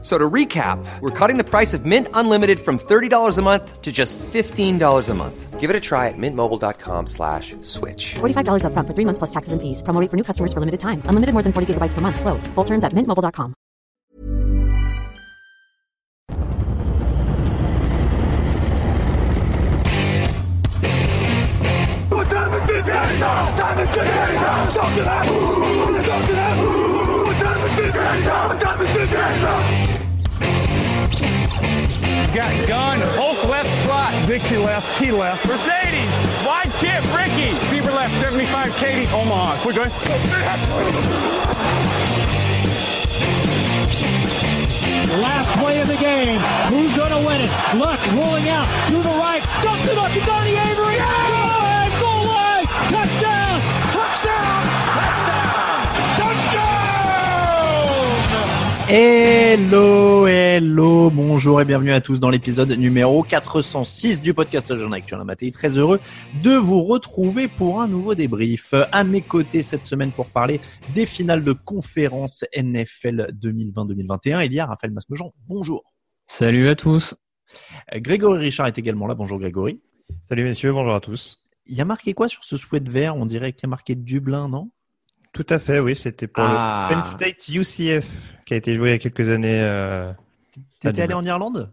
So to recap, we're cutting the price of Mint Unlimited from $30 a month to just $15 a month. Give it a try at mintmobile.com slash switch. $45 upfront for three months plus taxes and fees. Promo rate for new customers for limited time. Unlimited more than 40 gigabytes per month. Slows. Full terms at mintmobile.com. What time is it now? Time is it now? Talk to that. Talk to that. What time is it now? What time is it now? Got gun, Hulk left slot, Dixie left, Key left, Mercedes, wide chip, Ricky, Fever left, 75, Katie, Omaha. We're good. Last play of the game. Who's going to win it? Luck rolling out to the right. Dumps it up to Donnie Avery. Good! Goal line. Touchdown. Hello, hello, bonjour et bienvenue à tous dans l'épisode numéro 406 du podcast Jean Actuel Maté. Très heureux de vous retrouver pour un nouveau débrief. À mes côtés cette semaine pour parler des finales de conférence NFL 2020-2021. Il y a Raphaël Masmejean. Bonjour. Salut à tous. Grégory Richard est également là. Bonjour Grégory. Salut messieurs, bonjour à tous. Il y a marqué quoi sur ce sweat vert? On dirait qu'il y a marqué Dublin, non? Tout à fait, oui. C'était pour Ah. le Penn State UCF qui a été joué il y a quelques années. euh, T'étais allé en Irlande?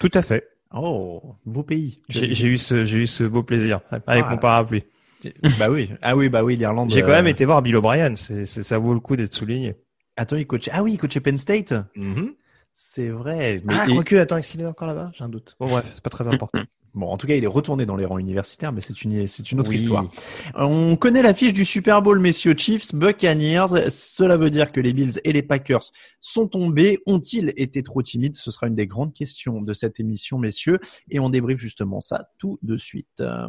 Tout à fait. Oh, beau pays. J'ai eu ce, j'ai eu ce beau plaisir avec Ah. mon parapluie. Bah oui, ah oui, bah oui, l'Irlande. J'ai quand euh, même été voir Bill O'Brien. C'est, c'est- ça vaut le coup d'être souligné. Attends, il coachait. Ah oui, il coachait Penn State. C'est vrai. Mais- Ah, et- quoique, attends, est-ce qu'il est encore là-bas? J'ai un doute. Bon, bref, c'est pas très important. Bon, en tout cas, il est retourné dans les rangs universitaires, mais c'est une, c'est une autre Oui. histoire. On connaît l'affiche du Super Bowl, messieurs Chiefs, Buccaneers. Cela veut dire que les Bills et les Packers sont tombés. Ont-ils été trop timides? Ce sera une des grandes questions de cette émission, messieurs. Et on débriefe justement ça tout de suite. Euh,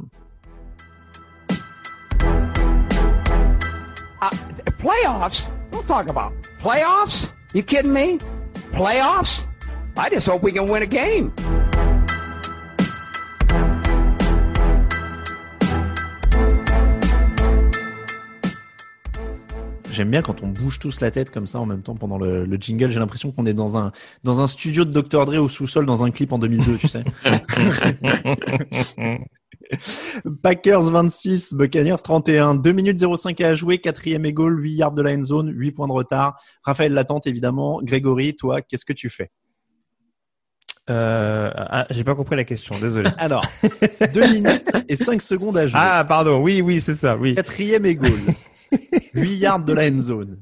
Playoffs? Don't talk about playoffs. You kidding me? Playoffs? I just hope we can win a game. J'aime bien quand on bouge tous la tête comme ça en même temps pendant le, le jingle. J'ai l'impression qu'on est dans un, dans un studio de Dr. Dre au sous-sol dans un clip en 2002, tu sais. Packers 26, Buccaneers 31. 2 minutes 05 à jouer, quatrième et goal, 8 yards de la end zone, 8 points de retard. Raphaël l'attente évidemment. Grégory, toi, qu'est-ce que tu fais? Euh, ah, j'ai pas compris la question. Désolé. Alors, 2 minutes et 5 secondes à jouer. ah, pardon. Oui, oui, c'est ça. Oui. Quatrième et goal, 8 yards de la end zone.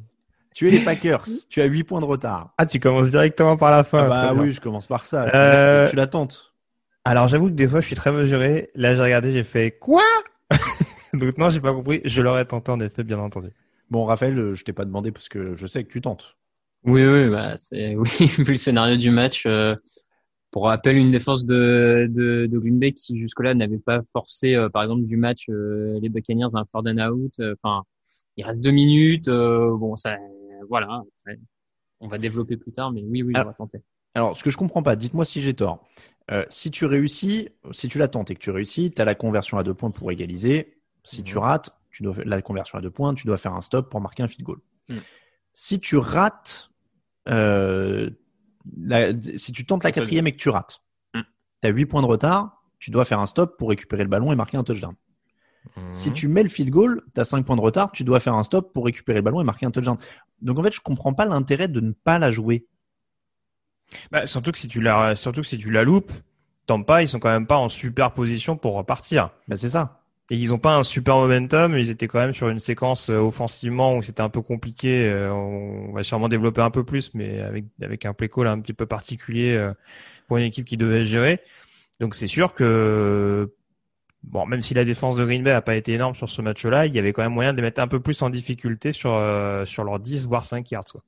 Tu es les Packers, tu as 8 points de retard. Ah, tu commences directement par la fin. Ah bah bien. oui, je commence par ça. Euh, Tu l'attentes. Alors j'avoue que des fois je suis très mesuré. Là j'ai regardé, j'ai fait quoi? Donc non, j'ai pas compris. Je l'aurais tenté en effet, bien entendu. Bon, Raphaël, euh, je t'ai pas demandé parce que je sais que tu tentes. Oui, oui, bah, c'est, oui, vu le scénario du match, euh, pour rappel, une défense de, de, de Green Bay qui jusque-là n'avait pas forcé, euh, par exemple, du match euh, les Buccaneers à un fourth and out. euh, Enfin, il reste deux minutes. bon, ça, voilà. on va développer plus tard, mais oui, oui, Ah. j'aurais tenté. Alors, ce que je comprends pas, dites-moi si j'ai tort. Si tu réussis, si tu la tentes et que tu réussis, tu as la conversion à deux points pour égaliser. Si tu rates, tu dois la conversion à deux points, tu dois faire un stop pour marquer un field goal. Mm. Si tu rates, euh, la- si tu tentes la quatrième et que tu rates, Mm. tu as huit points de retard, tu dois faire un stop pour récupérer le ballon et marquer un touchdown. Si tu mets le field goal, tu as 5 points de retard, tu dois faire un stop pour récupérer le ballon et marquer un touchdown. Donc en fait, je comprends pas l'intérêt de ne pas la jouer. Bah, surtout que si tu la, surtout que si tu la loupes, Tampa, ils sont quand même pas en super position pour repartir. Bah, c'est ça. Et ils ont pas un super momentum. Ils étaient quand même sur une séquence euh, offensivement où c'était un peu compliqué. Euh, on va sûrement développer un peu plus, mais avec avec un play call un petit peu particulier euh, pour une équipe qui devait gérer. Donc c'est sûr que bon, même si la défense de Green Bay a pas été énorme sur ce match-là, il y avait quand même moyen de les mettre un peu plus en difficulté sur sur leurs 10 voire 5 yards. Quoi.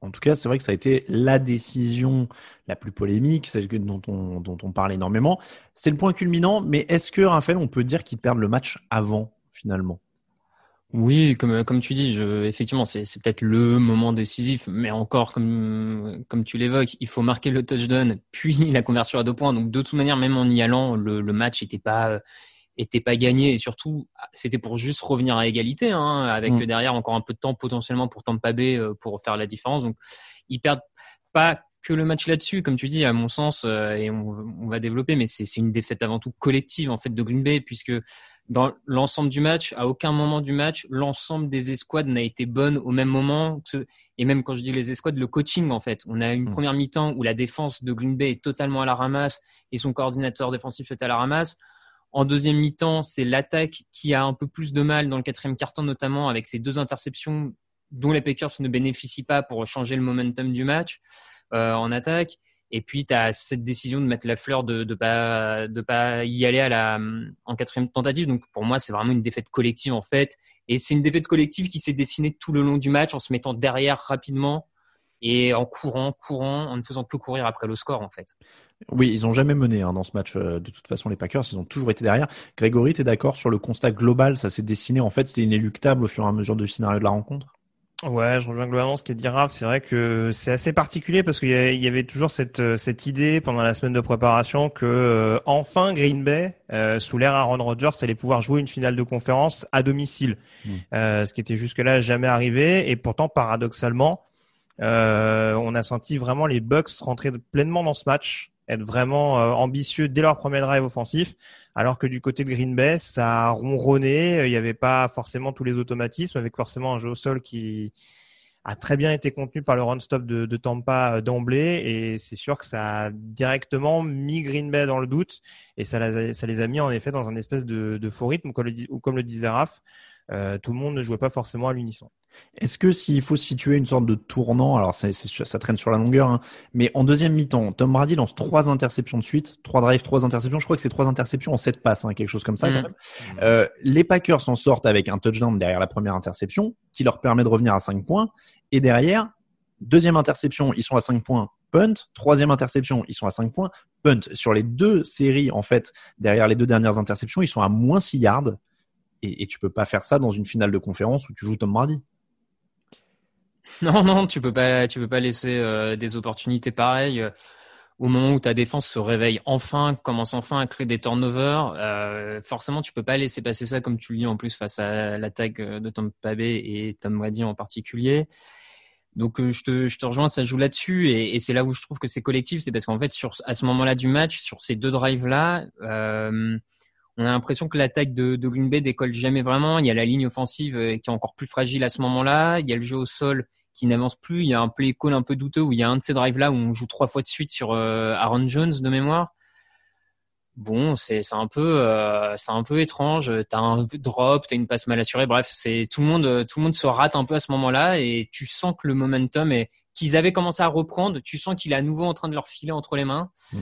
En tout cas, c'est vrai que ça a été la décision la plus polémique, celle dont on, dont on parle énormément. C'est le point culminant, mais est-ce que, Raphaël, on peut dire qu'ils perdent le match avant, finalement? Oui, comme comme tu dis, effectivement, c'est peut-être le moment décisif, mais encore comme comme tu l'évoques, il faut marquer le touchdown, puis la conversion à deux points. Donc de toute manière, même en y allant, le, le match était pas était pas gagné et surtout c'était pour juste revenir à égalité, hein, avec Mm. derrière encore un peu de temps potentiellement pour Tampa Bay euh, pour faire la différence. Donc ils perdent pas que le match là-dessus, comme tu dis, à mon sens, euh, et on, on va développer, mais c'est une défaite avant tout collective en fait de Green Bay, puisque dans l'ensemble du match, à aucun moment du match, l'ensemble des escouades n'a été bonne au même moment. que Et même quand je dis les escouades, le coaching en fait. On a une Mm. première mi-temps où la défense de Green Bay est totalement à la ramasse et son coordinateur défensif est à la ramasse. En deuxième mi-temps, c'est l'attaque qui a un peu plus de mal dans le quatrième quart-temps, notamment avec ces deux interceptions dont les Packers ne bénéficient pas pour changer le momentum du match euh, en attaque. Et puis, tu as cette décision de mettre la fleur de de pas de pas y aller à la en quatrième tentative. Donc, pour moi, c'est vraiment une défaite collective en fait. Et c'est une défaite collective qui s'est dessinée tout le long du match en se mettant derrière rapidement et en courant, courant, en ne faisant que courir après le score en fait. Oui, ils ont jamais mené hein, dans ce match. euh, De toute façon, les Packers, ils ont toujours été derrière. Grégory, t'es d'accord sur le constat global? Ça s'est dessiné. En fait, c'était inéluctable au fur et à mesure du scénario de la rencontre? Ouais, je rejoins globalement ce qui est dit Raph. C'est vrai que c'est assez particulier parce qu'il y, avait toujours cette, euh, cette idée pendant la semaine de préparation que euh, enfin Green Bay, euh, sous l'ère Aaron Rodgers, allait pouvoir jouer une finale de conférence à domicile, Mm. Euh, ce qui était jusque-là jamais arrivé. Et pourtant, paradoxalement, on a senti vraiment les Bucks rentrer pleinement dans ce match, être vraiment euh, ambitieux dès leur premier drive offensif, alors que du côté de Green Bay, ça a ronronné. euh, Il n'y avait pas forcément tous les automatismes, avec forcément un jeu au sol qui a très bien été contenu par le run-stop de, de Tampa euh, d'emblée. Et c'est sûr que ça a directement mis Green Bay dans le doute. Et ça, les- a mis en effet dans un espèce de, faux rythme, ou comme le disait Raph. tout le monde ne jouait pas forcément à l'unisson. Est-ce que s'il faut situer une sorte de tournant, alors ça traîne sur la longueur, hein, mais en deuxième mi-temps, Tom Brady lance trois interceptions de suite, trois drives, trois interceptions. Je crois que c'est trois interceptions en sept passes, hein, quelque chose comme ça. Mm. Quand même. Euh, les Packers s'en sortent avec un touchdown derrière la première interception, qui leur permet de revenir à cinq points, et derrière, deuxième interception, ils sont à cinq points. Punt, troisième interception, ils sont à 5 points. Punt, sur les deux séries, en fait, derrière les deux dernières interceptions, ils sont à moins 6 yards. Et, et tu peux pas faire ça dans une finale de conférence où tu joues Tom Brady. Non, non, tu peux pas, tu peux pas laisser euh, des opportunités pareilles euh, au moment où ta défense se réveille enfin, commence enfin à créer des turnovers. Euh, forcément, tu peux pas laisser passer ça comme tu le dis en plus face à l'attaque euh, de Tom Bay et Tom Brady en particulier. Donc euh, je te, je te rejoins, ça joue là-dessus et, et c'est là où je trouve que c'est collectif, c'est parce qu'en fait sur à ce moment-là du match, sur ces deux drives là, euh, on a l'impression que l'attaque de, de Green Bay décolle jamais vraiment. Il y a la ligne offensive euh, qui est encore plus fragile à ce moment-là. Il y a le jeu au sol qui n'avance plus. Il y a un play call un peu douteux où il y a un de ces drives là où on joue trois fois de suite sur euh, Aaron Jones de mémoire. Bon, c'est un peu euh, c'est un peu étrange. T'as un drop, t'as une passe mal assurée. Bref, c'est tout le monde tout le monde se rate un peu à ce moment-là et tu sens que le momentum est qu'ils avaient commencé à reprendre. Tu sens qu'il est à nouveau en train de leur filer entre les mains. Mm.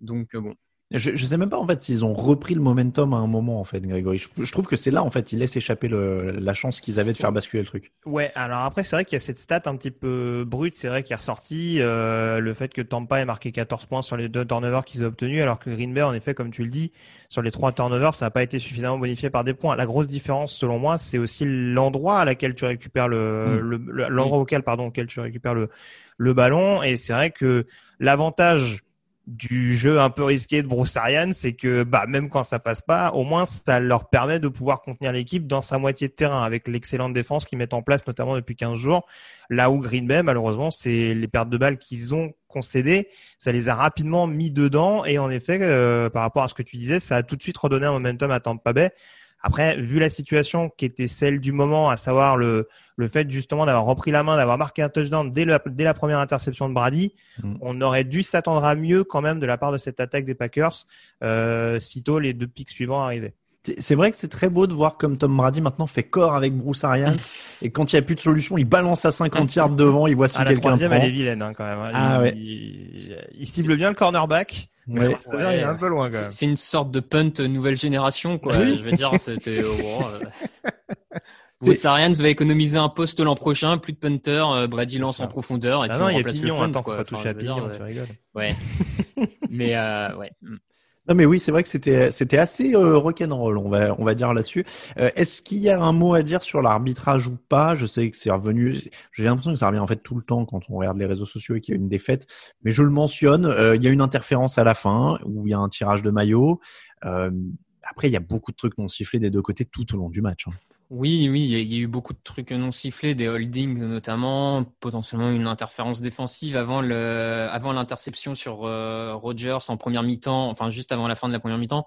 Donc bon. Je, je sais même pas en fait s'ils ont repris le momentum à un moment en fait, Grégory. Je, je trouve que c'est là en fait ils laissent échapper le, la chance qu'ils avaient de faire basculer le truc. Ouais, alors après, c'est vrai qu'il y a cette stat un petit peu brute, c'est vrai qui est ressortie, euh, le fait que Tampa ait marqué 14 points sur les deux turnovers qu'ils ont obtenus, alors que Green Bay, en effet, comme tu le dis, sur les trois turnovers, ça n'a pas été suffisamment bonifié par des points. La grosse différence, selon moi, c'est aussi l'endroit à laquelle tu récupères le, Mm. le- le- l'endroit auquel, pardon, auquel tu récupères le, le ballon. Et c'est vrai que l'avantage du jeu un peu risqué de Bruce Arians, c'est que bah même quand ça passe pas, au moins ça leur permet de pouvoir contenir l'équipe dans sa moitié de terrain avec l'excellente défense qu'ils mettent en place notamment depuis 15 jours. Là où Green Bay malheureusement, c'est les pertes de balles qu'ils ont concédées, ça les a rapidement mis dedans et en effet euh, par rapport à ce que tu disais, ça a tout de suite redonné un momentum à Tampa Bay. Après, vu la situation qui était celle du moment, à savoir le, le fait justement d'avoir repris la main, d'avoir marqué un touchdown dès, le, dès la première interception de Brady, Mm. on aurait dû s'attendre à mieux quand même de la part de cette attaque des Packers, euh, sitôt les deux pics suivants arrivaient. C'est vrai que c'est très beau de voir comme Tom Brady maintenant fait corps avec Bruce Arians et quand il n'y a plus de solution, il balance à 50 yards devant, il voit si Ah, la quelqu'un troisième, prend. elle est vilaine hein, quand même. hein. Ah, il, ouais. il, il cible bien le cornerback. Mais Ouais. il est un peu loin quand C'est- même. C'est une sorte de punt nouvelle génération, quoi. Oui. Je veux dire, c'était. oh, bon, euh... Bruce Arians va économiser un poste l'an prochain, plus de punter, euh, Brady lance en profondeur et Ah puis non, on il y a remplace Pignon, le punt, attends, faut quoi. pas Enfin, toucher à veux dire, Pignon, euh, tu rigoles. Ouais. Mais euh, ouais. Mm. Non mais oui, c'est vrai que c'était c'était assez euh, rock'n'roll, on va on va dire là-dessus. Euh, Est-ce qu'il y a un mot à dire sur l'arbitrage ou pas? Je sais que c'est revenu. J'ai l'impression que ça revient en fait tout le temps quand on regarde les réseaux sociaux et qu'il y a une défaite. Mais je le mentionne. euh, il y a une interférence à la fin où il y a un tirage de maillot. Euh, après, il y a beaucoup de trucs non sifflés des deux côtés tout au long du match. hein. Oui, oui, il y a- il y a eu beaucoup de trucs non sifflés, des holdings notamment, potentiellement une interférence défensive avant le, avant l'interception sur euh, Rogers en première mi-temps, enfin juste avant la fin de la première mi-temps.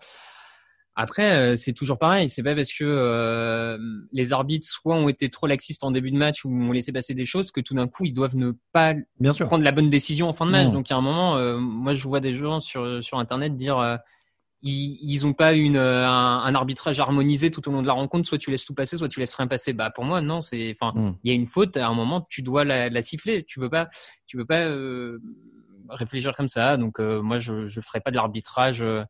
Après, euh, c'est toujours pareil. C'est pas parce que euh, les arbitres soit ont été trop laxistes en début de match ou ont laissé passer des choses que tout d'un coup ils doivent ne pas Bien sûr. prendre la bonne décision en fin de match. Non. Donc, il y a un moment, euh, moi, je vois des gens sur sur internet dire ils ils ont pas une euh, un, un arbitrage harmonisé tout au long de la rencontre. Soit tu laisses tout passer, soit tu laisses rien passer. Bah pour moi, non. C'est enfin, Mm. il y a une faute. À un moment, tu dois la, la siffler. Tu peux pas tu peux pas euh, réfléchir comme ça. Donc euh, moi, je je ferai pas de l'arbitrage. euh,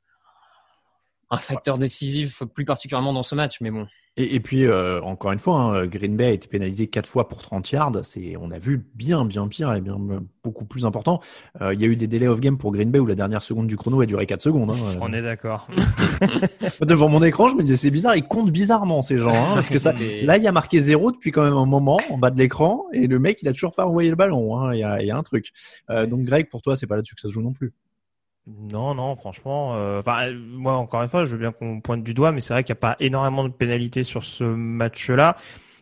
un facteur décisif, plus particulièrement dans ce match, mais bon. Et, et puis euh, encore une fois, hein, Green Bay a été pénalisé quatre fois pour 30 yards. C'est, on a vu bien, bien pire et bien beaucoup plus important. Euh, il y a eu des délais off game pour Green Bay où la dernière seconde du chrono a duré 4 secondes. Hein. On est d'accord. Devant mon écran, je me disais c'est bizarre, ils comptent bizarrement ces gens, hein, parce que ça, là il y a marqué zéro depuis quand même un moment en bas de l'écran et le mec il a toujours pas envoyé le ballon. hein. Il y, a, il y a un truc. Euh, donc Greg, pour toi c'est pas là-dessus que ça se joue non plus. Non, non, franchement, euh, enfin, euh, moi encore une fois, je veux bien qu'on pointe du doigt, mais c'est vrai qu'il n'y a pas énormément de pénalités sur ce match-là.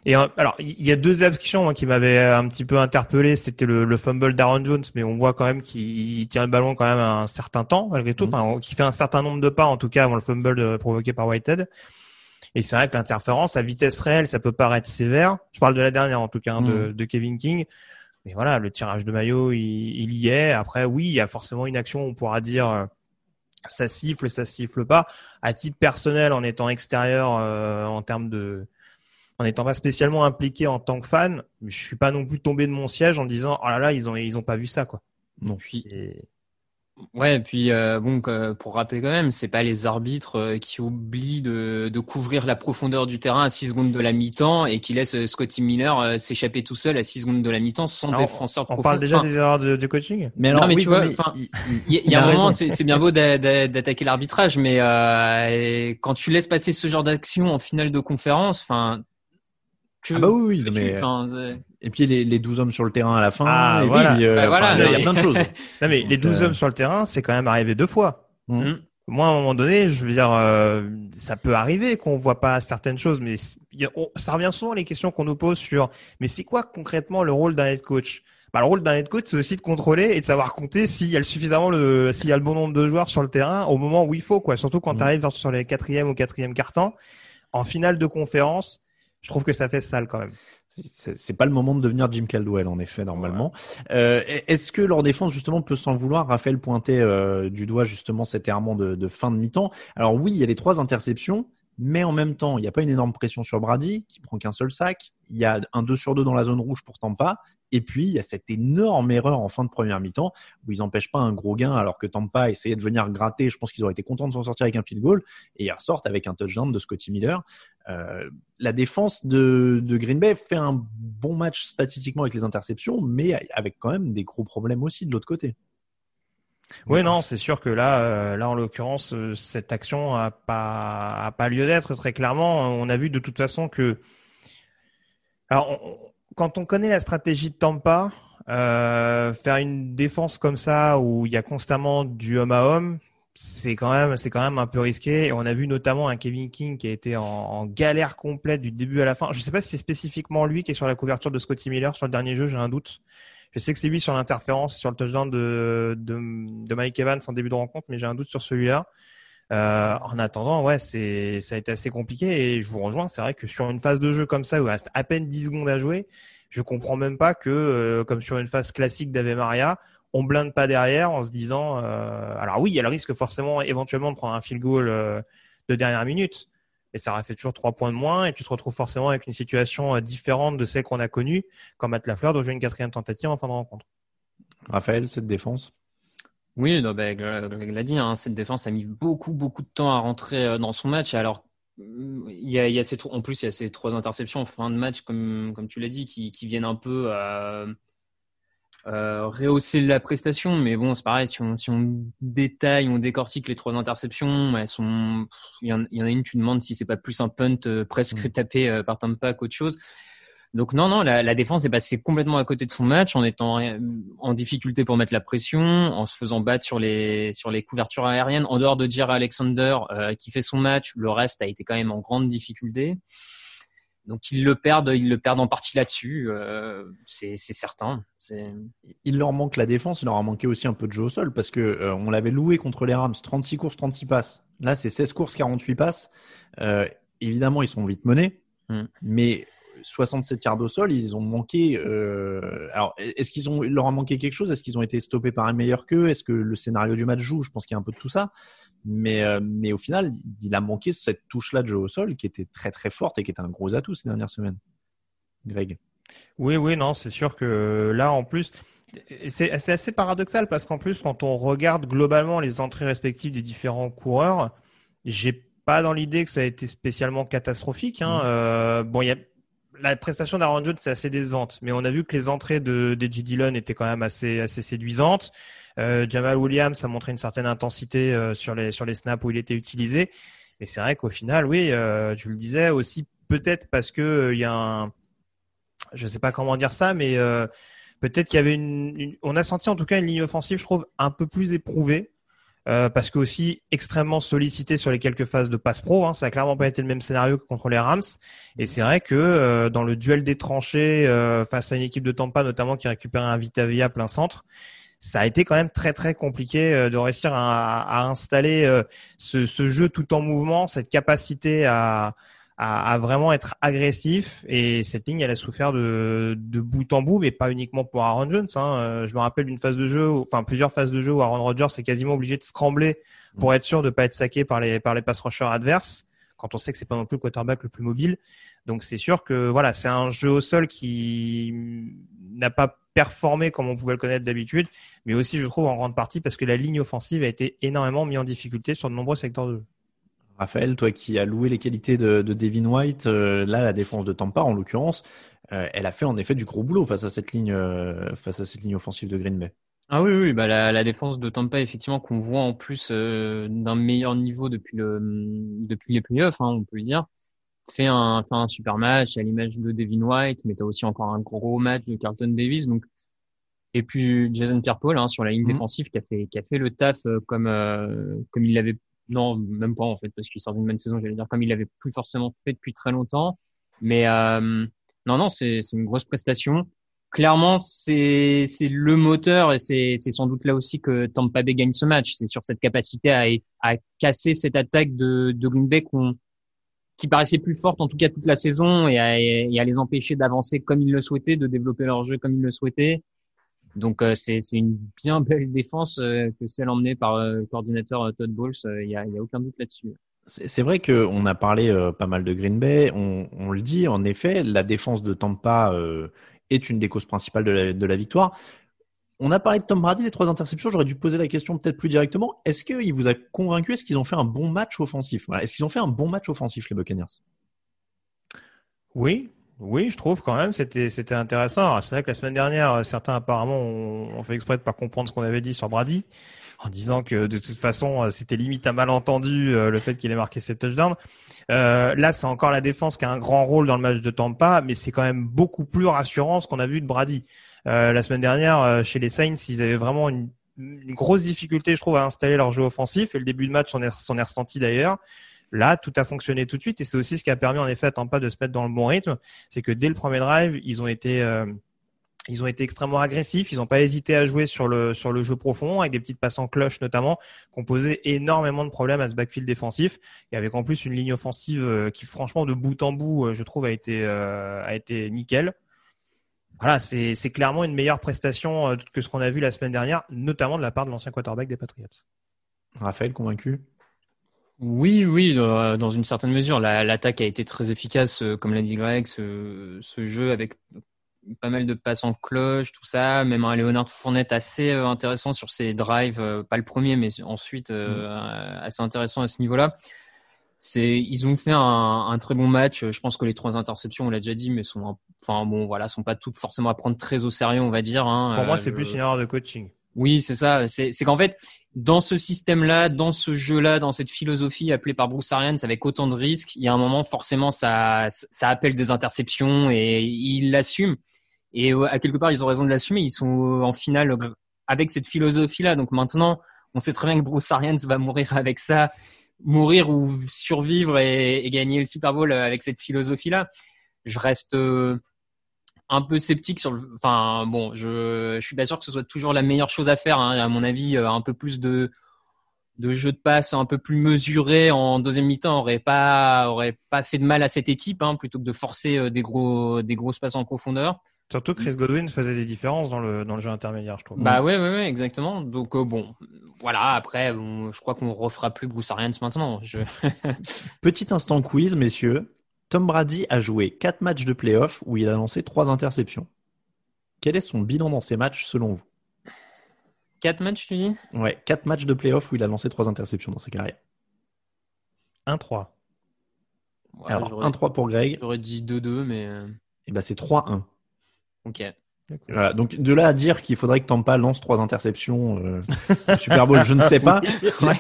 Et euh, alors, il y a deux actions moi, qui m'avaient un petit peu interpellé. C'était le, le fumble d'Aaron Jones, mais on voit quand même qu'il tient le ballon quand même un certain temps malgré tout, Mhm. enfin, qui fait un certain nombre de pas en tout cas avant le fumble euh, provoqué par Whitehead. Et c'est vrai que l'interférence à vitesse réelle, ça peut paraître sévère. Je parle de la dernière en tout cas, hein, de, de Kevin King. Mais voilà, le tirage de maillot, il, il y est. Après, oui, il y a forcément une action, on pourra dire, euh, ça siffle, ça siffle pas. À titre personnel, en étant extérieur, euh, en termes de, en n'étant pas spécialement impliqué en tant que fan, je suis pas non plus tombé de mon siège en disant, oh là là, ils ont, ils ont pas vu ça, quoi. Non. Puis, Et- Ouais, et puis euh, bon, que- pour rappeler quand même, c'est pas les arbitres euh, qui oublient de, de couvrir la profondeur du terrain à 6 secondes de la mi-temps et qui laissent euh, Scotty Miller euh, s'échapper tout seul à 6 secondes de la mi-temps sans Alors, défenseur on profond. parle déjà Enfin, des erreurs de, de coaching. Mais Non, alors mais oui, tu vois, mais il- y a, y un moment, c'est bien beau d'a- d'a- d'attaquer l'arbitrage, mais euh, quand tu laisses passer ce genre d'action en finale de conférence, enfin, que Ah bah oui, oui, mais- c'est- Et puis les, les 12 hommes sur le terrain à la fin. Ah, et voilà. puis, euh, Bah, voilà, enfin, il y a- plein de choses. Non, mais Donc, les 12 euh, hommes sur le terrain, c'est quand même arrivé deux fois. Mhm. Moi, à un moment donné, je veux dire, euh, ça peut arriver qu'on voit pas certaines choses, mais a- on- ça revient souvent les questions qu'on nous pose sur, mais c'est quoi concrètement le rôle d'un head coach? Bah, Le rôle d'un head coach, c'est aussi de contrôler et de savoir compter s'il y a le suffisamment le, s'il y a le bon nombre de joueurs sur le terrain au moment où il faut, quoi. Surtout quand Mhm. tu arrives sur les quatrième ou quatrième carton, en finale de conférence, je trouve que ça fait sale quand même. C'est pas le moment de devenir Jim Caldwell, en effet, normalement. Euh, Est-ce que leur défense, justement, peut s'en vouloir Raphaël pointait euh, du doigt, justement, cet errement de, de fin de mi-temps? Alors oui, il y a les trois interceptions, mais en même temps, il n'y a pas une énorme pression sur Brady, qui prend qu'un seul sac. Il y a un 2 sur 2 dans la zone rouge pour Tampa. Et puis, il y a cette énorme erreur en fin de première mi-temps, où ils n'empêchent pas un gros gain, alors que Tampa essayait de venir gratter. Je pense qu'ils auraient été contents de s'en sortir avec un field goal. Et ils ressortent avec un touchdown de Scotty Miller. Euh, la défense de Green Bay fait un bon match statistiquement avec les interceptions, mais avec quand même des gros problèmes aussi de l'autre côté. Oui, non, c'est sûr que là, euh, là en l'occurrence, euh, cette action a pas a pas lieu d'être très clairement. On a vu de toute façon que, alors, on- quand on connaît la stratégie de Tampa, euh, faire une défense comme ça où il y a constamment du homme à homme, c'est quand même c'est quand même un peu risqué. Et on a vu notamment un Kevin King qui a été en, en galère complète du début à la fin. Je sais pas si c'est spécifiquement lui qui est sur la couverture de Scotty Miller sur le dernier jeu, j'ai un doute. Je sais que c'est lui sur l'interférence, sur le touchdown de, de, de Mike Evans en début de rencontre, mais j'ai un doute sur celui-là. Euh, en attendant, ouais, c'est, ça a été assez compliqué et je vous rejoins. C'est vrai que sur une phase de jeu comme ça où il reste à peine 10 secondes à jouer, je comprends même pas que, euh, comme sur une phase classique d'Ave Maria, on blinde pas derrière en se disant, euh, alors oui, il y a le risque forcément éventuellement de prendre un field goal euh, de dernière minute, mais ça aurait fait toujours trois points de moins et tu te retrouves forcément avec une situation euh, différente de celle qu'on a connue quand Matt Lafleur doit jouer une quatrième tentative en fin de rencontre. Raphaël, cette défense? Oui, non, Greg Greg l'a dit, hein, cette défense a mis beaucoup, beaucoup de temps à rentrer euh, dans son match. Alors, il y a, il y a ces, en plus, il y a ces trois interceptions en fin de match, comme, comme tu l'as dit, qui, qui viennent un peu, euh, euh, rehausser la prestation, mais bon, c'est pareil. Si on, si on détaille, on décortique les trois interceptions, elles sont, il y, en, il y en a une, tu demandes si c'est pas plus un punt euh, presque Mm. tapé euh, par Tampa qu'autre chose. Donc non, non, la, la défense est passée complètement à côté de son match en étant en difficulté pour mettre la pression, en se faisant battre sur les sur les couvertures aériennes. En dehors de Jerry Alexander euh, qui fait son match, le reste a été quand même en grande difficulté. Donc ils le perdent, ils le perdent en partie là-dessus, euh, c'est certain. Il leur manque la défense, il leur a manqué aussi un peu de jeu au sol parce que euh, on l'avait loué contre les Rams, 36 courses, 36 passes. Là, c'est 16 courses, 48 passes. Euh, évidemment, ils sont vite menés, Mm. mais 67 yards au sol, ils ont manqué. Euh... Alors, est-ce qu'ils ont, il leur a manqué quelque chose? Est-ce qu'ils ont été stoppés par un meilleur qu'eux? Est-ce que le scénario du match joue? Je pense qu'il y a un peu de tout ça. Mais, euh, mais au final, il a manqué cette touche-là de jeu au sol qui était très très forte et qui était un gros atout ces dernières semaines. Greg. Oui, oui, non, c'est sûr que là, en plus, c'est assez paradoxal parce qu'en plus, quand on regarde globalement les entrées respectives des différents coureurs, j'ai pas dans l'idée que ça a été spécialement catastrophique. Hein. Euh, bon, il y a la prestation d'Aaron Jones, c'est assez décevante, mais on a vu que les entrées de d'Edgy Dillon étaient quand même assez assez séduisantes. Euh, Jamal Williams a montré une certaine intensité euh, sur les sur les snaps où il était utilisé. Mais c'est vrai qu'au final, oui, euh, tu le disais aussi peut-être parce que euh, il y a un je sais pas comment dire ça, mais euh, peut-être qu'il y avait une, une- on a senti en tout cas une ligne offensive, je trouve, un peu plus éprouvée. Euh, parce que aussi extrêmement sollicité sur les quelques phases de passe pro, hein, ça a clairement pas été le même scénario que contre les Rams. Et c'est vrai que euh, dans le duel des tranchées euh, face à une équipe de Tampa, notamment qui récupérait un Vitavia plein centre, ça a été quand même très très compliqué euh, de réussir à, à installer ce, ce jeu tout en mouvement, cette capacité à, à, à vraiment être agressif. Et cette ligne, elle a souffert de, de bout en bout, mais pas uniquement pour Aaron Jones. Hein. Euh, Je me rappelle d'une phase de jeu, où- enfin plusieurs phases de jeu où Aaron Rodgers est quasiment obligé de scrambler pour être sûr de pas être saqué par les par les pass rushers adverses. Quand on sait que c'est pas non plus le quarterback le plus mobile, donc c'est sûr que voilà, c'est un jeu au sol qui n'a pas performé comme on pouvait le connaître d'habitude, mais aussi je trouve en grande partie parce que la ligne offensive a été énormément mise en difficulté sur de nombreux secteurs de jeu. Raphaël, toi qui as loué les qualités de, de Devin White, euh, là la défense de Tampa en l'occurrence, euh, elle a fait en effet du gros boulot face à cette ligne, euh, face à cette ligne offensive de Green Bay. Ah oui, oui, bah la, la défense de Tampa, effectivement, qu'on voit en plus d'un meilleur niveau depuis le depuis les playoffs, hein, on peut le dire, fait un fait un super match à l'image de Devin White, mais t'as aussi encore un gros match de Carlton Davis, donc et puis Jason Pierre-Paul hein, sur la ligne Mhm. défensive qui a fait qui a fait le taf euh, comme euh, comme il l'avait non même pas en fait parce qu'il sort d'une bonne saison, j'allais dire comme il l'avait plus forcément fait depuis très longtemps, mais euh, non non c'est une grosse prestation clairement, c'est le moteur et c'est sans doute là aussi que Tampa Bay gagne ce match. C'est sur cette capacité à à casser cette attaque de de Green Bay qui paraissait plus forte en tout cas toute la saison et à, et à les empêcher d'avancer comme ils le souhaitaient, de développer leur jeu comme ils le souhaitaient. Donc euh, c'est c'est une bien belle défense euh, que celle emmenée par euh, le coordinateur euh, Todd Bowles. Il y a il y a aucun doute là-dessus. C'est c'est vrai qu'on a parlé euh, pas mal de Green Bay. On, on le dit, en effet, la défense de Tampa euh, est une des causes principales de la, de la victoire. On a parlé de Tom Brady, les trois interceptions. J'aurais dû poser la question peut-être plus directement. Est-ce qu'il vous a convaincu? Est-ce qu'ils ont fait un bon match offensif? Voilà. Est-ce qu'ils ont fait un bon match offensif, les Buccaneers? Oui, oui, je trouve quand même c'était c'était intéressant. C'est vrai que la semaine dernière, certains apparemment ont, fait exprès de pas comprendre ce qu'on avait dit sur Brady, en disant que de toute façon c'était limite un malentendu euh, le fait qu'il ait marqué ses touchdowns. Euh, là, c'est encore la défense qui a un grand rôle dans le match de Tampa, mais c'est quand même beaucoup plus rassurant ce qu'on a vu de Brady. Euh, la semaine dernière, euh, chez les Saints, ils avaient vraiment une, grosse difficulté, je trouve, à installer leur jeu offensif. Et le début de match s'en est, est ressenti d'ailleurs. Là, tout a fonctionné tout de suite et c'est aussi ce qui a permis en effet à Tampa de se mettre dans le bon rythme. C'est que dès le premier drive, ils ont été euh, ils ont été extrêmement agressifs. Ils n'ont pas hésité à jouer sur le sur le jeu profond avec des petites passes en cloche notamment, qui ont posé énormément de problèmes à ce backfield défensif et avec en plus une ligne offensive euh, qui franchement de bout en bout, euh, je trouve, a été a été nickel. Voilà, c'est clairement une meilleure prestation que ce qu'on a vu la semaine dernière, notamment de la part de l'ancien quarterback des Patriots. Raphaël, convaincu? Oui, oui, dans dans une certaine mesure. La- L'attaque a été très efficace, euh, comme l'a dit Greg, ce, ce jeu avec pas mal de passes en cloche, tout ça. Même un Léonard Fournette assez euh, intéressant sur ses drives, euh, pas le premier, mais ensuite euh, assez intéressant à ce niveau-là. ils ont fait un, un, très bon match. Je pense que les trois interceptions, on l'a déjà dit, mais sont enfin bon voilà, sont pas toutes forcément à prendre très au sérieux, on va dire. Hein. Pour moi, c'est plus une erreur de coaching. Oui, c'est ça. C'est qu'en fait, dans ce système-là, dans ce jeu-là, dans cette philosophie appelée par Bruce Arians avec autant de risques, il y a un moment, forcément, ça, ça appelle des interceptions et ils l'assument. Et à quelque part, ils ont raison de l'assumer. Ils sont en finale avec cette philosophie-là. Donc maintenant, on sait très bien que Bruce Arians va mourir avec ça, mourir ou survivre et, et gagner le Super Bowl avec cette philosophie-là. Je reste euh, un peu sceptique sur le. Enfin, bon, je, je suis pas sûr que ce soit toujours la meilleure chose à faire. Hein. À mon avis, euh, un peu plus de de jeu de passe un peu plus mesuré en deuxième mi-temps aurait pas aurait pas fait de mal à cette équipe hein, plutôt que de forcer euh, des gros des grosses passes en profondeur. Surtout Chris Godwin faisait des différences dans le dans le jeu intermédiaire, je trouve. Bah ouais ouais, ouais exactement. Donc euh, bon, voilà, après je crois qu'on refera plus Bruce Arians maintenant. Je... Petit instant quiz messieurs. Tom Brady a joué 4 matchs de playoff où il a lancé 3 interceptions. Quel est son bilan dans ces matchs selon vous? 4 matchs, tu dis? Ouais, 4 matchs de playoff où il a lancé 3 interceptions dans sa carrière. 1-3. Ouais, Alors, 1-3 pour Greg. J'aurais dit 2-2, mais. Euh, Et bah, c'est 3-1. Ok. Voilà, donc de là à dire qu'il faudrait que Tampa lance trois interceptions euh, Super Bowl, je ne sais pas. Ouais.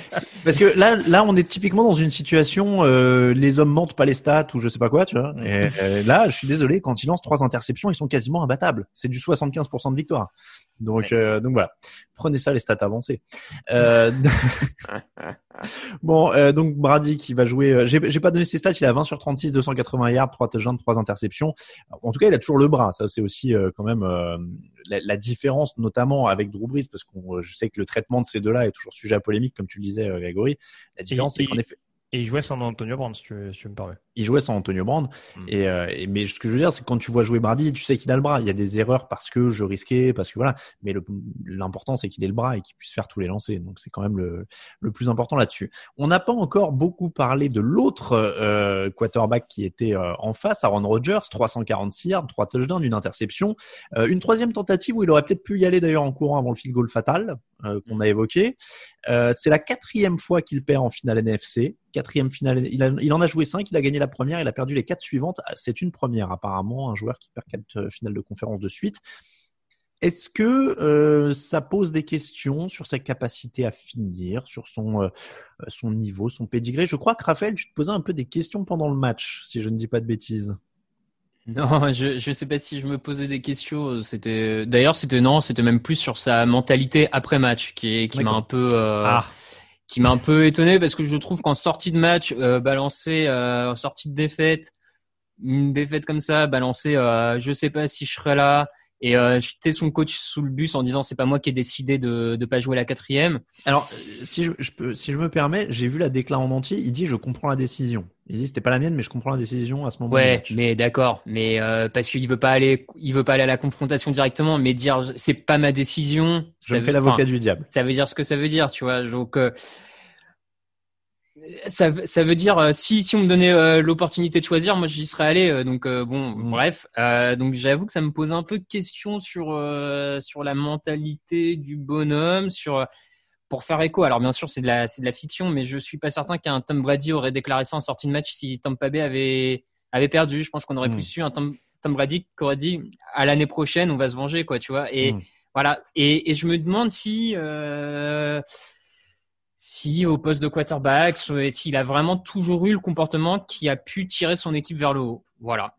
Parce que là, là, on est typiquement dans une situation, euh, les hommes mentent pas les stats ou je sais pas quoi, tu vois. Et, euh, là, je suis désolé, quand ils lancent trois interceptions, ils sont quasiment imbattables. C'est du 75% de victoire. Donc, Ouais. euh, donc voilà. Prenez ça les stats avancées. Euh, bon, euh, donc Brady qui va jouer. euh, J'ai j'ai pas donné ses stats. Il a 20 sur 36, 280 yards, 3 touchdowns, 3 interceptions. En tout cas, il a toujours le bras. Ça, c'est aussi euh, quand même euh, la, la différence, notamment avec Drew Brees, parce que je sais que le traitement de ces deux-là est toujours sujet à polémique, comme tu le disais, Grégory. La différence, c'est qu'en effet, Et il jouait sans Antonio Brown, si tu, si tu me permets. il jouait sans Antonio Brand. Et, euh, et- mais ce que je veux dire, c'est que quand tu vois jouer Brady, tu sais qu'il a le bras. Il y a des erreurs parce que je risquais, parce que voilà. Mais l'important, c'est qu'il ait le bras et qu'il puisse faire tous les lancers. Donc c'est quand même le, le plus important là-dessus. On n'a pas encore beaucoup parlé de l'autre euh, quarterback qui était euh, en face, Aaron Rodgers, 346 yards, 3 touchdowns, une interception, Euh, une troisième tentative où il aurait peut-être pu y aller d'ailleurs en courant avant le field goal fatal euh, qu'on a évoqué. Euh, c'est la quatrième fois qu'il perd en finale NFC. Quatrième finale. Il, a- il en a joué cinq. Il a gagné la première. Il a perdu les quatre suivantes. Ah, C'est une première apparemment. Un joueur qui perd quatre euh, finales de conférence de suite. Est-ce que euh, ça pose des questions sur sa capacité à finir, sur son euh, son niveau, son pédigré Je crois que Raphaël, tu te posais un peu des questions pendant le match, si je ne dis pas de bêtises. Non, je je sais pas si je me posais des questions. C'était d'ailleurs c'était non, c'était même plus sur sa mentalité après match qui est qui m'a un peu euh, Ah. qui m'a un peu étonné parce que je trouve qu'en sortie de match euh, balancer euh, en sortie de défaite une défaite comme ça balancer euh, je sais pas si je serai là et euh, jeter son coach sous le bus en disant c'est pas moi qui ai décidé de de pas jouer la quatrième. Alors, si je, je peux, si je me permets, j'ai vu la déclat en entier. Il dit je comprends la décision. Il dit c'était pas la mienne, mais je comprends la décision à ce moment. du Ouais, mais d'accord, mais euh, parce qu'il veut pas aller, il veut pas aller à la confrontation directement, mais dire c'est pas ma décision. Je ça me veut- fais l'avocat du diable. Ça veut dire ce que ça veut dire, tu vois. Donc euh, ça, veut- ça veut dire euh, si si on me donnait euh, l'opportunité de choisir, moi j'y serais allé. euh, donc euh, bon, Mm. bref. Euh, donc j'avoue que ça me pose un peu de questions sur euh, sur la mentalité du bonhomme, sur pour faire écho. Alors bien sûr c'est de la c'est de la fiction, mais je suis pas certain qu'un Tom Brady aurait déclaré ça en sortie de match si Tampa Bay avait avait perdu. Je pense qu'on aurait Mm. plus su un Tom, Tom Brady qui aurait dit à l'année prochaine on va se venger quoi, tu vois. Et Mm. voilà. Et, et je me demande si au poste de quarterback, s'il a vraiment toujours eu le comportement qui a pu tirer son équipe vers le haut? Voilà.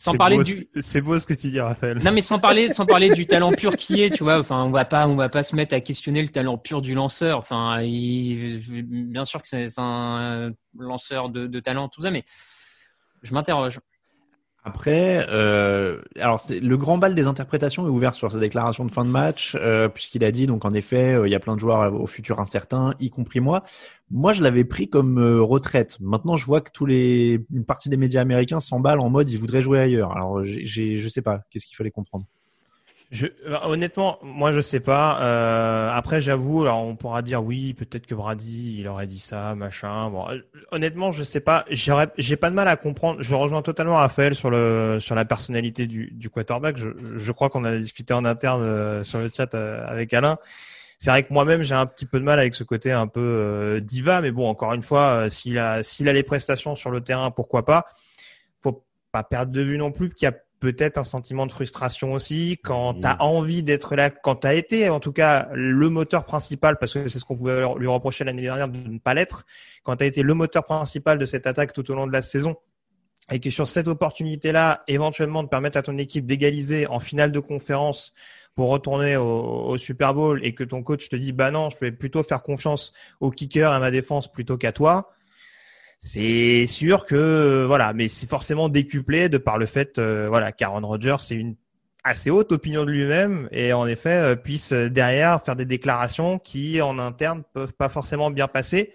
Sans C'est parler beau du ce- C'est beau ce que tu dis, Raphaël. non mais sans parler sans parler du talent pur qui est, tu vois. Enfin, on va pas on va pas se mettre à questionner le talent pur du lanceur. Enfin, il, bien sûr que c'est c'est un lanceur de, de talent tout ça, mais je m'interroge. Après, euh, alors c'est le grand bal des interprétations est ouvert sur sa déclaration de fin de match, euh, puisqu'il a dit donc en effet euh, il y a plein de joueurs au futur incertain, y compris moi. Moi, je l'avais pris comme euh, retraite. Maintenant, je vois que tous les une partie des médias américains s'emballent en mode ils voudraient jouer ailleurs. Alors, j'ai- je sais pas, qu'est-ce qu'il fallait comprendre? Je, euh, honnêtement, moi je sais pas. Euh, après, j'avoue, alors on pourra dire oui, peut-être que Brady, il aurait dit ça, machin. Bon, euh, honnêtement, je sais pas. J'ai pas de mal à comprendre. Je rejoins totalement Raphaël sur le sur la personnalité du, du quarterback. Je, je crois qu'on a discuté en interne euh, sur le chat euh, avec Alain. c'est vrai que moi-même j'ai un petit peu de mal avec ce côté un peu euh, diva, mais bon, encore une fois, s'il a s'il a les prestations sur le terrain, pourquoi pas? Faut pas perdre de vue non plus qu'il y a peut-être un sentiment de frustration aussi quand tu as envie d'être là, quand tu as été en tout cas le moteur principal, parce que c'est ce qu'on pouvait lui reprocher l'année dernière de ne pas l'être, quand tu as été le moteur principal de cette attaque tout au long de la saison, et que sur cette opportunité-là, éventuellement de permettre à ton équipe d'égaliser en finale de conférence pour retourner au, Super Bowl et que ton coach te dit bah non, je vais plutôt faire confiance au kicker à ma défense plutôt qu'à toi. C'est sûr que voilà, mais c'est forcément décuplé de par le fait euh, voilà qu'Aaron Rodgers c'est une assez haute opinion de lui-même et en effet euh, puisse derrière faire des déclarations qui en interne peuvent pas forcément bien passer.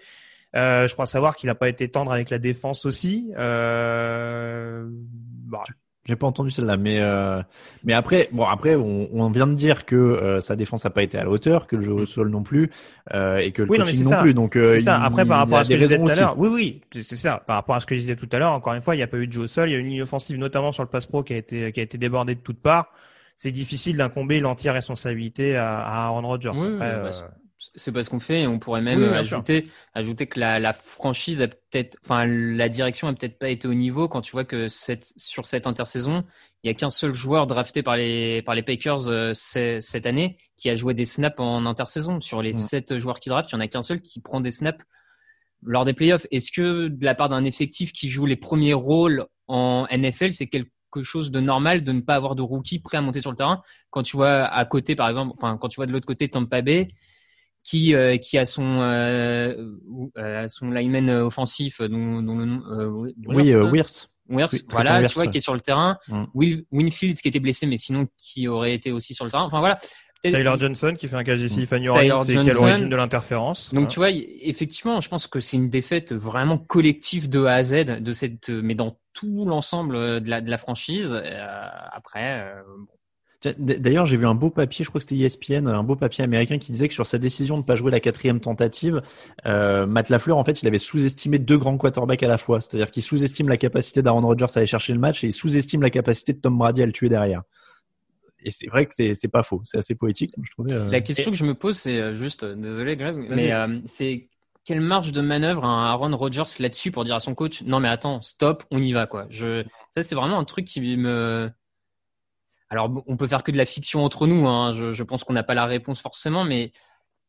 Euh, je crois savoir qu'il n'a pas été tendre avec la défense aussi. Euh, bah. J'ai pas entendu celle-là, mais euh, mais après, bon après, on, on vient de dire que euh, sa défense n'a pas été à la hauteur, que le jeu au sol non plus, euh, et que le oui, coaching non, ça. plus. Donc c'est ça. Après, par rapport à ce que je disais tout à l'heure, oui, oui, c'est ça. Par rapport à ce que je disais tout à l'heure, encore une fois, il n'y a pas eu de jeu au sol, il y a une ligne offensive, notamment sur le pass pro, qui a été qui a été débordée de toutes parts. C'est difficile d'incomber l'entière responsabilité à, à Aaron Rodgers. Oui, après, bah, c'est pas ce qu'on fait et on pourrait même ajouter, ajouter que la, la franchise a peut-être, enfin la direction a peut-être pas été au niveau quand tu vois que cette, sur cette intersaison, il y a qu'un seul joueur drafté par les par les Packers euh, cette année qui a joué des snaps en intersaison. Sur les sept joueurs qui draftent, il y en a qu'un seul qui prend des snaps lors des playoffs. Est-ce que de la part d'un effectif qui joue les premiers rôles en NFL, c'est quelque chose de normal de ne pas avoir de rookie prêt à monter sur le terrain? Quand tu vois à côté par exemple, enfin quand tu vois de l'autre côté Tampa Bay qui euh, qui a son euh, euh, son lineman offensif dont, dont le nom oui Wirtz Wirtz voilà tu vois qui est sur le terrain mm. Winfield qui était blessé mais sinon qui aurait été aussi sur le terrain enfin voilà Tyler Johnson qui fait un casier mm. Fanny c'est qui est l'origine de l'interférence. Donc tu vois, effectivement, je pense que c'est une défaite vraiment collective de A à Z, de cette, mais dans tout l'ensemble de la, de la franchise. Euh, après, euh, D'ailleurs, j'ai vu un beau papier, je crois que c'était ESPN, un beau papier américain qui disait que sur sa décision de ne pas jouer la quatrième tentative, euh, Matt Lafleur, en fait, il avait sous-estimé deux grands quarterbacks à la fois. C'est-à-dire qu'il sous-estime la capacité d'Aaron Rodgers à aller chercher le match et il sous-estime la capacité de Tom Brady à le tuer derrière. Et c'est vrai que c'est pas faux, c'est assez poétique, je trouvais. Euh. La question que je me pose, c'est euh, juste, désolé Greg, mais euh, c'est quelle marge de manœuvre a Aaron Rodgers là-dessus pour dire à son coach, non mais attends, stop, on y va quoi. Je, ça c'est vraiment un truc qui me alors, on peut faire que de la fiction entre nous. Hein. Je, pense qu'on n'a pas la réponse forcément, mais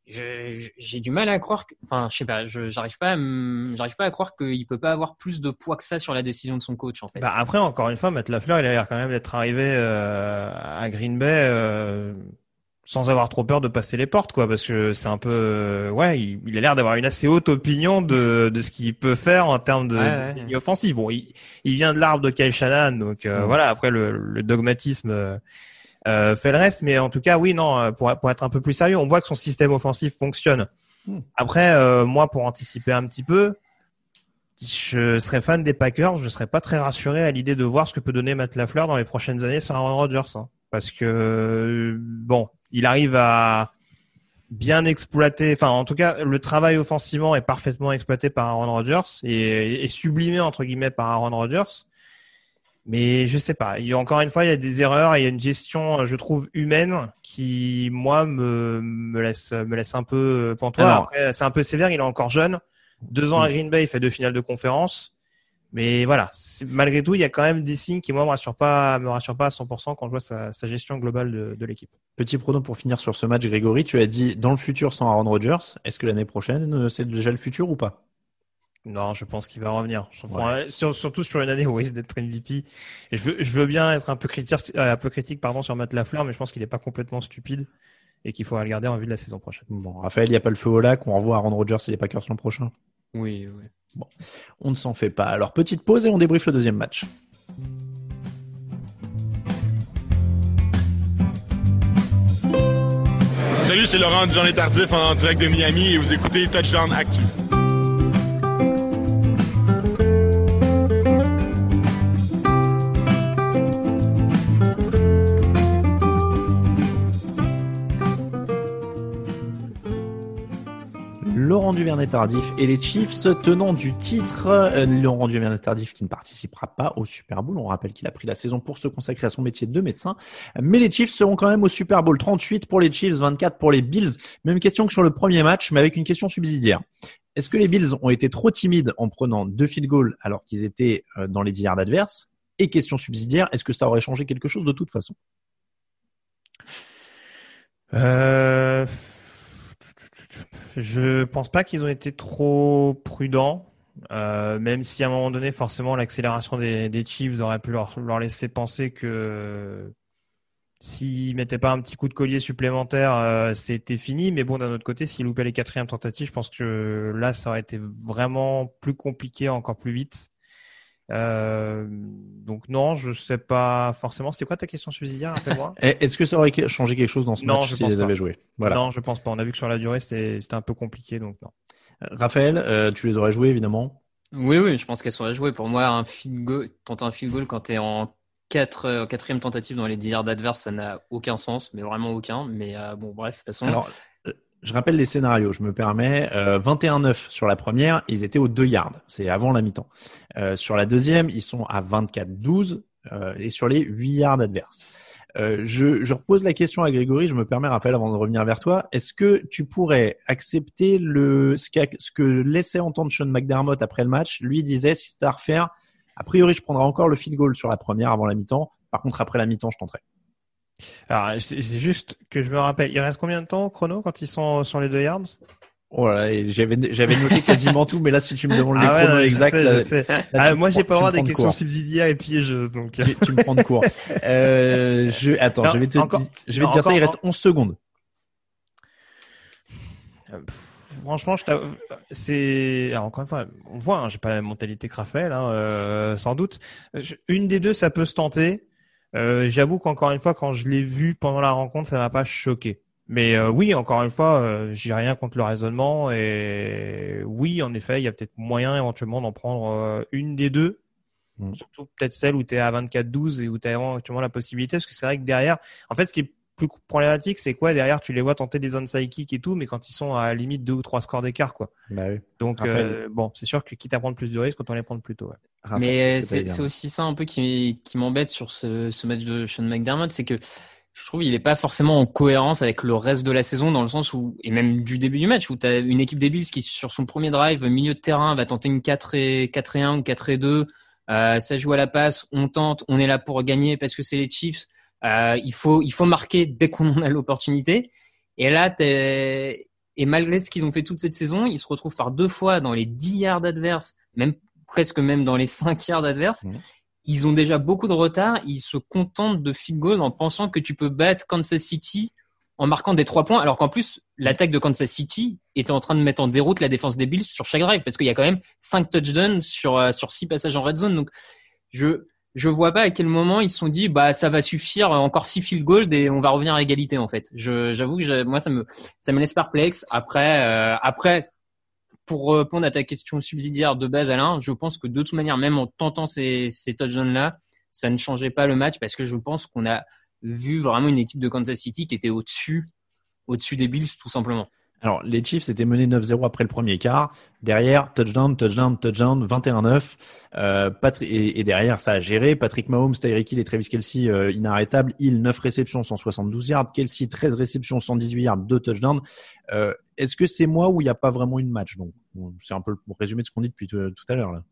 j'ai du mal à croire. Que, enfin, je sais pas. J'arrive pas, j'arrive pas à croire qu'il peut pas avoir plus de poids que ça sur la décision de son coach, en fait. Bah après, encore une fois, Matt Lafleur, il a l'air quand même d'être arrivé euh, à Green Bay. Euh, sans avoir trop peur de passer les portes, quoi, parce que c'est un peu, euh, ouais, il, a l'air d'avoir une assez haute opinion de, de ce qu'il peut faire en termes de, ouais, offensive. Bon, il, il, vient de l'arbre de Kyle Shannon, donc euh, voilà. Après, le, le dogmatisme euh, fait le reste, mais en tout cas, oui, non, pour, pour être un peu plus sérieux, on voit que son système offensif fonctionne. Hmm. Après, moi, pour anticiper un petit peu, je serais fan des Packers, je serais pas très rassuré à l'idée de voir ce que peut donner Matt Lafleur dans les prochaines années sans Aaron Rodgers, hein, parce que bon il arrive à bien exploiter, enfin en tout cas le travail offensivement est parfaitement exploité par Aaron Rodgers et, sublimé entre guillemets par Aaron Rodgers. Mais je sais pas. Il y a, encore une fois, il y a des erreurs, il y a une gestion, je trouve, humaine qui, moi, me, me laisse, me laisse un peu pantois. Après, c'est un peu sévère. Il est encore jeune. Deux ans à Green Bay, il fait deux finales de conférence. Mais voilà, malgré tout, il y a quand même des signes qui moi me rassurent pas, me rassurent pas à 100% quand je vois sa, sa gestion globale de, de l'équipe. Petit prono pour finir sur ce match, Grégory. Tu as dit dans le futur sans Aaron Rodgers. Est-ce que l'année prochaine euh, c'est déjà le futur ou pas? Non, je pense qu'il va revenir. surtout sur une année où il risque d'être MVP. Et je veux, je veux bien être un peu critique, euh, un peu critique pardon sur Matt Lafleur, mais je pense qu'il est pas complètement stupide et qu'il faut regarder en vue de la saison prochaine. Bon, Raphaël, il n'y a pas le feu au lac. On revoit Aaron Rodgers et les Packers l'an prochain. Oui, oui. Bon, on ne s'en fait pas. Alors, petite pause et on débriefe le deuxième match. Salut, c'est Laurent du Journée Tardif en direct de Miami et vous écoutez Touchdown Actu. Laurent Duvernay-Tardif et les Chiefs tenant du titre. Euh, Laurent Duvernay-Tardif qui ne participera pas au Super Bowl. On rappelle qu'il a pris la saison pour se consacrer à son métier de médecin. Mais les Chiefs seront quand même au Super Bowl. 38 pour les Chiefs, 24 pour les Bills. Même question que sur le premier match, mais avec une question subsidiaire. Est-ce que les Bills ont été trop timides en prenant deux field goals alors qu'ils étaient euh, dans les 10 yards adverses? Et question subsidiaire, est-ce que ça aurait changé quelque chose de toute façon? Euh... Je pense pas qu'ils ont été trop prudents, euh, même si à un moment donné, forcément, l'accélération des, des, aurait pu leur, laisser penser que s'ils mettaient pas un petit coup de collier supplémentaire, euh, c'était fini. Mais bon, d'un autre côté, s'ils loupaient les quatrièmes tentatives, je pense que là, ça aurait été vraiment plus compliqué, encore plus vite. Euh, donc non, je sais pas forcément. C'était quoi ta question subsidiaire Rappelle-moi? Est-ce que ça aurait changé quelque chose dans ce non, match s'ils les avaient joués? Voilà. Non, je pense pas. On a vu que sur la durée, c'était un peu compliqué, donc non. Raphaël, euh, tu les aurais joués évidemment? Oui, oui, je pense qu'elles seraient jouées. Pour moi, un field goal, tenter un field goal quand tu es en 4, euh, quatrième tentative dans les 10 yards adverses, ça n'a aucun sens, mais vraiment aucun. Mais euh, bon, bref, de toute façon. Alors, je rappelle les scénarios, je me permets. Euh, 21-9 sur la première, ils étaient aux 2 yards, c'est avant la mi-temps. Euh, sur la deuxième, ils sont à 24-12 euh, et sur les 8 yards adverses. Euh, je, je, repose la question à Grégory, je me permets, Raphaël, avant de revenir vers toi. Est-ce que tu pourrais accepter le ce, ce que laissait entendre Sean McDermott après le match? Lui disait, si c'était à refaire, a priori, je prendrai encore le field goal sur la première avant la mi-temps. Par contre, après la mi-temps, je tenterai. Alors, c'est juste que je me rappelle, il reste combien de temps au chrono quand ils sont sur les deux yards? Voilà, oh j'avais j'avais noté quasiment tout, mais là, si tu me demandes les ah chronos ouais, exacts, je sais. Ah, moi, j'ai pas le droit des questions subsidiaires et piégeuses, donc. Tu, tu, me prends de court. Euh, je, attends, non, je vais te, encore, je vais non, te dire encore, ça. Il reste 11 secondes. Euh, franchement, c'est alors encore une fois, on voit, hein, j'ai pas la mentalité que Raphaël, hein, euh, sans doute. Une des deux, ça peut se tenter. Euh, J'avoue qu'encore une fois, quand je l'ai vu pendant la rencontre, ça m'a pas choqué. Mais euh, oui, encore une fois, euh, j'ai rien contre le raisonnement et oui, en effet, il y a peut-être moyen éventuellement d'en prendre euh, une des deux. Mmh. Surtout peut-être celle où tu es à 24-12 et où tu as éventuellement la possibilité. Parce que c'est vrai que derrière, en fait, ce qui est plus problématique, c'est quoi derrière Tu les vois tenter des onside kicks et tout, mais quand ils sont à la limite deux ou trois scores d'écart, quoi. Bah oui. Donc euh, bon, c'est sûr que quitte à prendre plus de risques, autant les prendre plus tôt. Ouais. Raphaël, mais c'est aussi ça un peu qui, qui m'embête sur ce, ce, match de Sean McDermott, c'est que je trouve il est pas forcément en cohérence avec le reste de la saison dans le sens où et même du début du match où tu as une équipe des Bills qui sur son premier drive milieu de terrain va tenter une 4 et 4 et 1 ou 4 et 2 euh, ça joue à la passe, on tente, on est là pour gagner parce que c'est les Chiefs. Euh, il faut il faut marquer dès qu'on a l'opportunité. Et là, et malgré ce qu'ils ont fait toute cette saison, ils se retrouvent par deux fois dans les 10 yards adverses, même presque même dans les 5 yards adverses. Mmh. Ils ont déjà beaucoup de retard. Ils se contentent de field goal en pensant que tu peux battre Kansas City en marquant des trois points, alors qu'en plus l'attaque de Kansas City était en train de mettre en déroute la défense des Bills sur chaque drive parce qu'il y a quand même cinq touchdowns sur euh, sur six passages en red zone. Donc je je vois pas à quel moment ils se sont dit bah ça va suffire encore six field goals et on va revenir à égalité en fait. j'avoue que moi ça me ça me laisse perplexe. Après euh, après pour répondre à ta question subsidiaire de base Alain, je pense que de toute manière même en tentant ces ces touchdowns là, ça ne changeait pas le match parce que je pense qu'on a vu vraiment une équipe de Kansas City qui était au-dessus au-dessus des Bills tout simplement. Alors, les Chiefs étaient menés 9-0 après le premier quart. Derrière, touchdown, touchdown, touchdown, 21-9. Euh, et, et, derrière, ça a géré. Patrick Mahomes, Tyreek Hill et Travis Kelsey, euh, inarrêtables. Hill, 9 réceptions, 172 yards. Kelsey, 13 réceptions, 118 yards, 2 touchdowns. Euh, Est-ce que c'est moi où il n'y a pas vraiment une match? Donc, c'est un peu le résumé de ce qu'on dit depuis tout à l'heure là.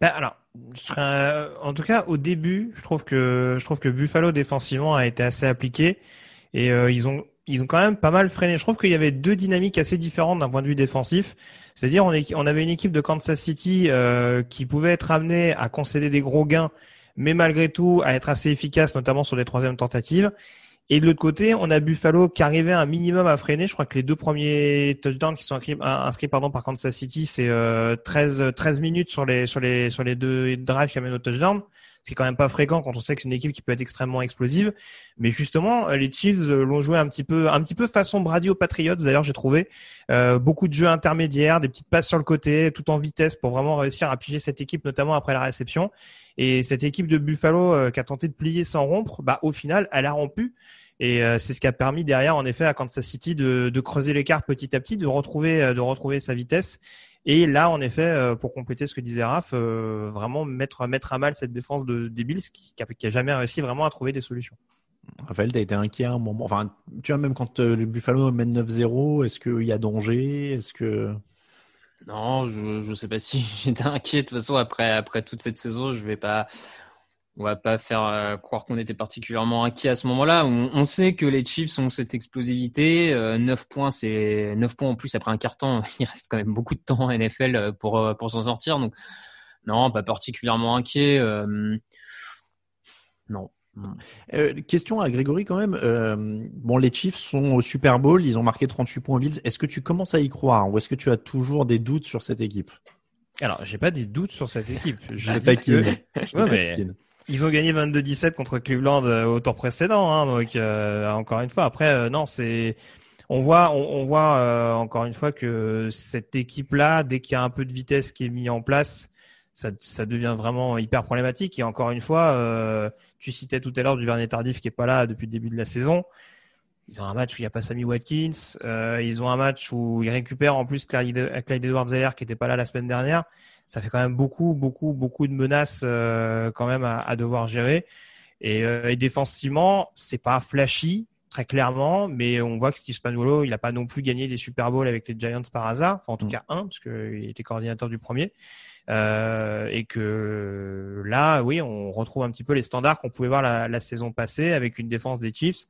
Ben alors, je en tout cas, au début, je trouve que je trouve que Buffalo défensivement a été assez appliqué et euh, ils ont ils ont quand même pas mal freiné. Je trouve qu'il y avait deux dynamiques assez différentes d'un point de vue défensif. C'est-à-dire, on, on, avait une équipe de Kansas City euh, qui pouvait être amenée à concéder des gros gains, mais malgré tout à être assez efficace, notamment sur les troisièmes tentatives. Et de l'autre côté, on a Buffalo qui arrivait un minimum à freiner. Je crois que les deux premiers touchdowns qui sont inscrits, inscrits pardon, par Kansas City, c'est euh, 13, 13 minutes sur les, sur, les, sur les deux drives qui amènent au touchdown. C'est quand même pas fréquent quand on sait que c'est une équipe qui peut être extrêmement explosive. Mais justement, les Chiefs l'ont joué un petit peu, un petit peu façon Brady aux Patriots. D'ailleurs, j'ai trouvé euh, beaucoup de jeux intermédiaires, des petites passes sur le côté, tout en vitesse pour vraiment réussir à piger cette équipe, notamment après la réception. Et cette équipe de Buffalo euh, qui a tenté de plier sans rompre, bah au final, elle a rompu. Et euh, c'est ce qui a permis derrière, en effet, à Kansas City de, de creuser l'écart petit à petit, de retrouver, euh, de retrouver sa vitesse. Et là, en effet, euh, pour compléter ce que disait Raph, euh, vraiment mettre, mettre à mal cette défense de, des Bills qui, qui, a, qui a jamais réussi vraiment à trouver des solutions. Raphaël, tu as été inquiet à un moment. Enfin, tu vois, même quand euh, le Buffalo mène 9-0, est-ce qu'il y a danger? Est-ce que. Non, je ne sais pas si j'étais inquiet. De toute façon, après, après toute cette saison, je vais pas. On va pas faire euh, croire qu'on était particulièrement inquiet à ce moment-là. On, on, sait que les Chiefs ont cette explosivité. Euh, 9 points, c'est 9 points en plus après un carton. Il reste quand même beaucoup de temps en NFL pour, euh, pour s'en sortir. Donc, non, pas particulièrement inquiet. Euh, non. Euh, question à Grégory quand même. Euh, bon, les Chiefs sont au Super Bowl, ils ont marqué 38 points aux Bills. Est-ce que tu commences à y croire ou est-ce que tu as toujours des doutes sur cette équipe? Alors, j'ai pas des doutes sur cette équipe. Je taquine. Que... ouais, mais... Ils ont gagné 22-17 contre Cleveland au tour précédent, hein, donc euh, encore une fois. Après, euh, non, c'est on voit, on, on voit euh, encore une fois que cette équipe-là, dès qu'il y a un peu de vitesse qui est mis en place, ça, ça devient vraiment hyper problématique. Et encore une fois, euh, tu citais tout à l'heure du Vernet Tardif qui est pas là depuis le début de la saison. Ils ont un match où il n'y a pas Sammy Watkins. Euh, ils ont un match où ils récupèrent en plus Clyde, Edwards-Helaire qui n'était pas là la semaine dernière. Ça fait quand même beaucoup, beaucoup, beaucoup de menaces euh, quand même à, à, devoir gérer. Et, euh, et défensivement, c'est pas flashy très clairement, mais on voit que Steve Spagnuolo, il n'a pas non plus gagné des Super Bowls avec les Giants par hasard, enfin en tout mm. cas un, parce qu'il était coordinateur du premier. Euh, et que là, oui, on retrouve un petit peu les standards qu'on pouvait voir la, la, saison passée avec une défense des Chiefs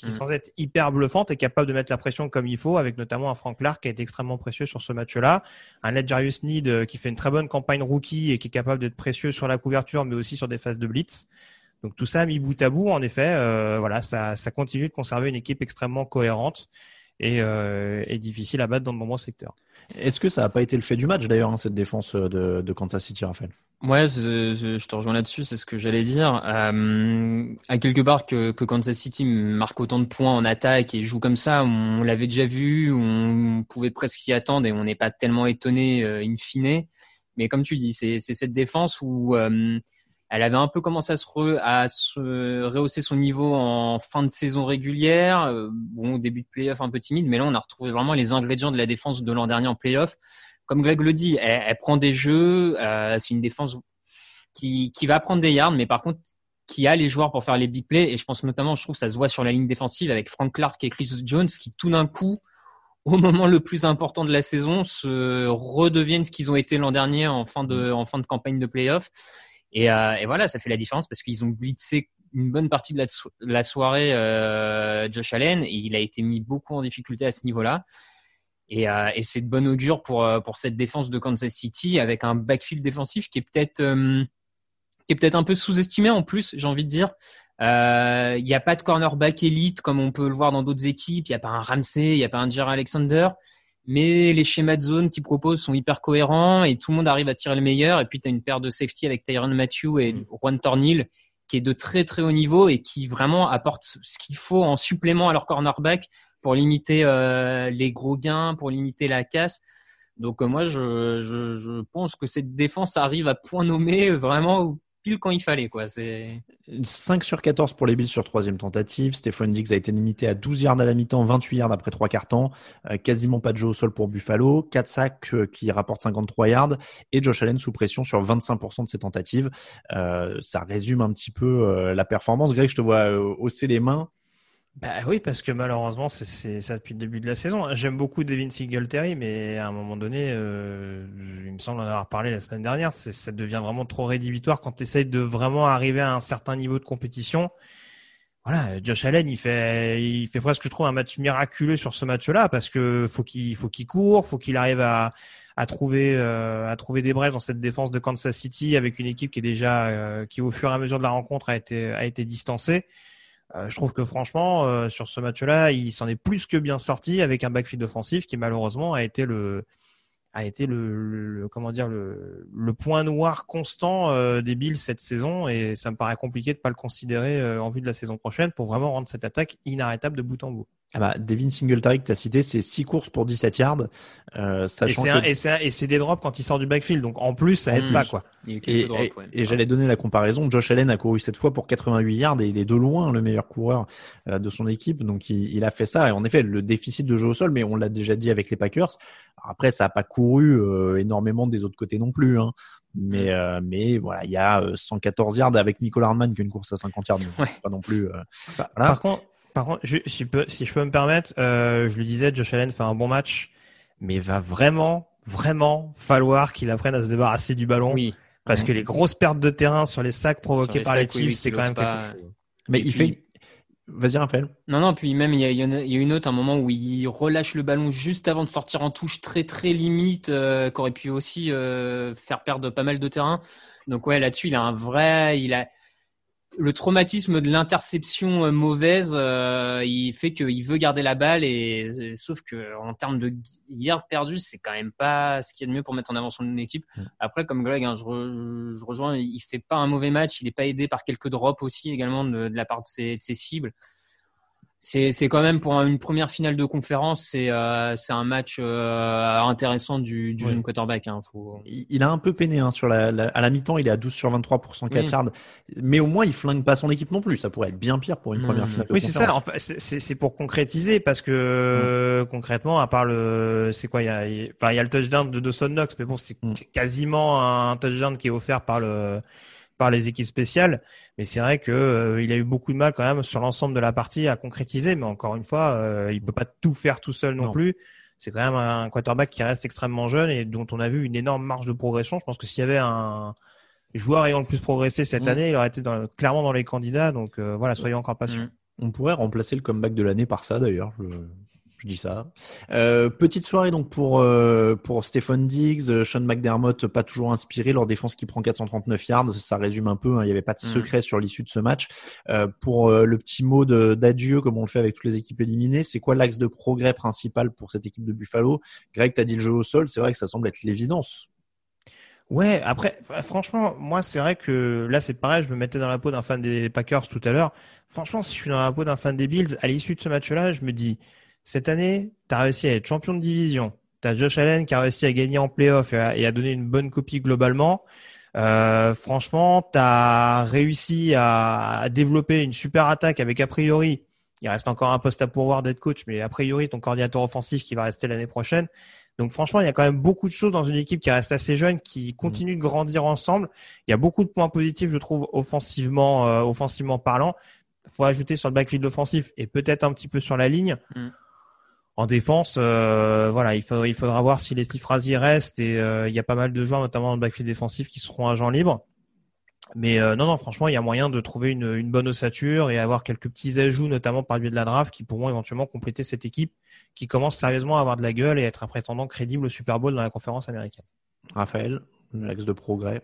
qui, mmh. sans être hyper bluffante, est capable de mettre la pression comme il faut, avec notamment un Frank Clark qui a été extrêmement précieux sur ce match-là, un Ed Jarius Need euh, qui fait une très bonne campagne rookie et qui est capable d'être précieux sur la couverture, mais aussi sur des phases de blitz. Donc tout ça mis bout à bout, en effet, euh, voilà, ça, ça continue de conserver une équipe extrêmement cohérente et, euh, et difficile à battre dans de nombreux secteurs. Est-ce que ça n'a pas été le fait du match d'ailleurs, hein, cette défense de, de, Kansas City, Raphaël? Ouais, je te rejoins là-dessus, c'est ce que j'allais dire. Euh, à quelque part que, que, Kansas City marque autant de points en attaque et joue comme ça, on, l'avait déjà vu, on pouvait presque s'y attendre et on n'est pas tellement étonné euh, in fine. Mais comme tu dis, c'est cette défense où euh, elle avait un peu commencé à se, re, à se rehausser son niveau en fin de saison régulière. Euh, bon, début de playoff un peu timide, mais là on a retrouvé vraiment les ingrédients de la défense de l'an dernier en playoff. Comme Greg le dit, elle, elle prend des jeux. Euh, c'est une défense qui, qui va prendre des yards, mais par contre qui a les joueurs pour faire les big plays. Et je pense notamment, je trouve, ça se voit sur la ligne défensive avec Frank Clark et Chris Jones qui tout d'un coup au moment le plus important de la saison, se redeviennent ce qu'ils ont été l'an dernier en fin de, en fin de campagne de playoff. Et, euh, et, voilà, ça fait la différence parce qu'ils ont blitzé une bonne partie de la, soirée euh, Josh Allen et il a été mis beaucoup en difficulté à ce niveau-là. Et, euh, c'est de bon augure pour cette défense de Kansas City avec un backfield défensif qui est peut-être qui peut-être un peu sous-estimé en plus, j'ai envie de dire. Il n'y a pas de cornerback élite comme on peut le voir dans d'autres équipes. Il n'y a pas un Ramsey, il n'y a pas un Jerry Alexander mais les schémas de zone qu'ils proposent sont hyper cohérents et tout le monde arrive à tirer le meilleur. Et puis, tu as une paire de safety avec Tyron Matthew et mm. Juan Tornil qui est de très très haut niveau et qui vraiment apporte ce qu'il faut en supplément à leur cornerback pour limiter euh, les gros gains, pour limiter la casse. Donc euh, moi, je, je, je, pense que cette défense arrive à point nommé vraiment pile quand il fallait. Quoi. C'est... 5 sur 14 pour les Bills sur troisième tentative. Stephon Diggs a été limité à 12 yards à la mi-temps, 28 yards après trois quarts-temps. Euh, quasiment pas de jeu au sol pour Buffalo. 4 sacs euh, qui rapportent 53 yards. Et Josh Allen sous pression sur 25% de ses tentatives. Euh, ça résume un petit peu la performance. Greg, je te vois hausser les mains. Bah oui, parce que malheureusement, c'est ça depuis le début de la saison. J'aime beaucoup Devin Singletary, mais à un moment donné, euh, il me semble en avoir parlé la semaine dernière, ça devient vraiment trop rédhibitoire quand tu essayes de vraiment arriver à un certain niveau de compétition. Voilà, Josh Allen, il fait, il fait presque, je trouve, un match miraculeux sur ce match-là parce que faut qu'il faut qu'il court, faut qu'il arrive à, trouver euh, à trouver des brèches dans cette défense de Kansas City avec une équipe qui est déjà euh, qui au fur et à mesure de la rencontre a été a été distancée. Euh, je trouve que franchement, euh, sur ce match-là, il s'en est plus que bien sorti avec un backfield offensif qui malheureusement a été le a été le, comment dire le, point noir constant euh, des Bills cette saison et ça me paraît compliqué de pas le considérer en vue de la saison prochaine pour vraiment rendre cette attaque inarrêtable de bout en bout. Ah bah, Devin Singletary que tu as cité, c'est 6 courses pour 17 yards. Euh, Et sachant c'est que- un- et c'est un- et c'est des drops quand il sort du backfield. Donc en plus, ça aide En pas quoi. Il y a eu Et, quelques drops, et- ouais. et j'allais donner la comparaison. Josh Allen a couru cette fois pour 88 yards et il est de loin le meilleur coureur euh, de son équipe. Donc il, il a fait ça. Et en effet, le déficit de jeu au sol, mais on l'a déjà dit avec les Packers. Après, ça a pas couru euh, énormément des autres côtés non plus. Hein. Mais euh, mais voilà, il y a euh, 114 yards avec Nicole Hardman qui a une course à 50 yards. Donc Ouais. Pas non plus. euh, Voilà. par contre, par contre, je, si, je peux, si je peux me permettre, euh, je le disais, Josh Allen fait un bon match, mais il va vraiment, vraiment falloir qu'il apprenne à se débarrasser du ballon. Oui. Parce que les grosses pertes de terrain sur les sacs provoqués les par les sacs, Chiefs, oui, c'est qu'il quand même pas. quelque chose. Mais Et il puis- fait. Vas-y Raphaël. Non, non, puis même, il y, a, il y une autre, un moment où il relâche le ballon juste avant de sortir en touche très, très limite, euh, qui aurait pu aussi euh, faire perdre pas mal de terrain. Donc, ouais, là-dessus, il a un vrai. Il a le traumatisme de l'interception euh, mauvaise, euh, il fait qu'il veut garder la balle, et, et- sauf que en termes de yards perdus, c'est quand même pas ce qu'il y a de mieux pour mettre en avant son équipe. Après, comme Greg, hein, je, re- je rejoins, il fait pas un mauvais match, il est pas aidé par quelques drops aussi également de, de la part de ses, de ses cibles c'est c'est quand même pour une première finale de conférence, c'est euh, c'est un match euh, intéressant du, du Ouais. jeune quarterback. Hein, faut... Il il a un peu peiné hein, sur la, la- à la mi-temps, il est à 12 sur 23 pour 104 Oui. yards. Mais au moins, il flingue pas son équipe non plus. Ça pourrait être bien pire pour une première non. finale de Oui, c'est ça. En fait, c'est- c'est c'est pour concrétiser parce que euh, concrètement, à part le, c'est quoi, il y a, il enfin, il y a le touchdown de Dawson Knox, mais bon, c'est Mm. c'est quasiment un touchdown qui est offert par le, par les équipes spéciales. Mais c'est vrai que euh, il a eu beaucoup de mal quand même sur l'ensemble de la partie à concrétiser. Mais encore une fois, euh, il peut pas tout faire tout seul non, Non. plus. C'est quand même un quarterback qui reste extrêmement jeune et dont on a vu une énorme marge de progression. Je pense que s'il y avait un joueur ayant le plus progressé cette Mm. année, il aurait été dans- clairement dans les candidats. Donc euh, voilà, soyons encore patients. Mm. On pourrait remplacer le comeback de l'année par ça d'ailleurs. Je, je dis ça. Euh, petite soirée donc pour euh, pour Stephen Diggs, euh, Sean McDermott pas toujours inspiré, leur défense qui prend 439 yards, ça résume un peu. hein, il n'y avait pas de Mm. secret sur l'issue de ce match. Euh, pour euh, le petit mot de- d'adieu comme on le fait avec toutes les équipes éliminées, c'est quoi l'axe de progrès principal pour cette équipe de Buffalo? Greg, t'as dit le jeu au sol, c'est vrai que ça semble être l'évidence. Ouais, après, franchement, moi, c'est vrai que là, c'est pareil, je me mettais dans la peau d'un fan des Packers tout à l'heure. Franchement, si je suis dans la peau d'un fan des Bills, à l'issue de ce match-là, je me dis, cette année, t'as réussi à être champion de division. T'as Josh Allen qui a réussi à gagner en playoff et à, et à donner une bonne copie globalement. Euh, franchement, t'as réussi à, à développer une super attaque avec a priori, il reste encore un poste à pourvoir d'être coach, mais a priori, ton coordinateur offensif qui va rester l'année prochaine. Donc franchement, il y a quand même beaucoup de choses dans une équipe qui reste assez jeune, qui continue de grandir ensemble. Il y a beaucoup de points positifs, je trouve, offensivement, euh, offensivement parlant. Il faut ajouter sur le backfield offensif et peut-être un petit peu sur la ligne. Mm. En défense, euh, il, faudra voir si les Steve Frazier restent et euh, il y a pas mal de joueurs, notamment dans le backfield défensif, qui seront agents libres. Mais euh, non, non, franchement, il y a moyen de trouver une, une bonne ossature et avoir quelques petits ajouts, notamment par le biais de la draft, qui pourront éventuellement compléter cette équipe qui commence sérieusement à avoir de la gueule et être un prétendant crédible au Super Bowl dans la conférence américaine. Raphaël, l'axe de progrès.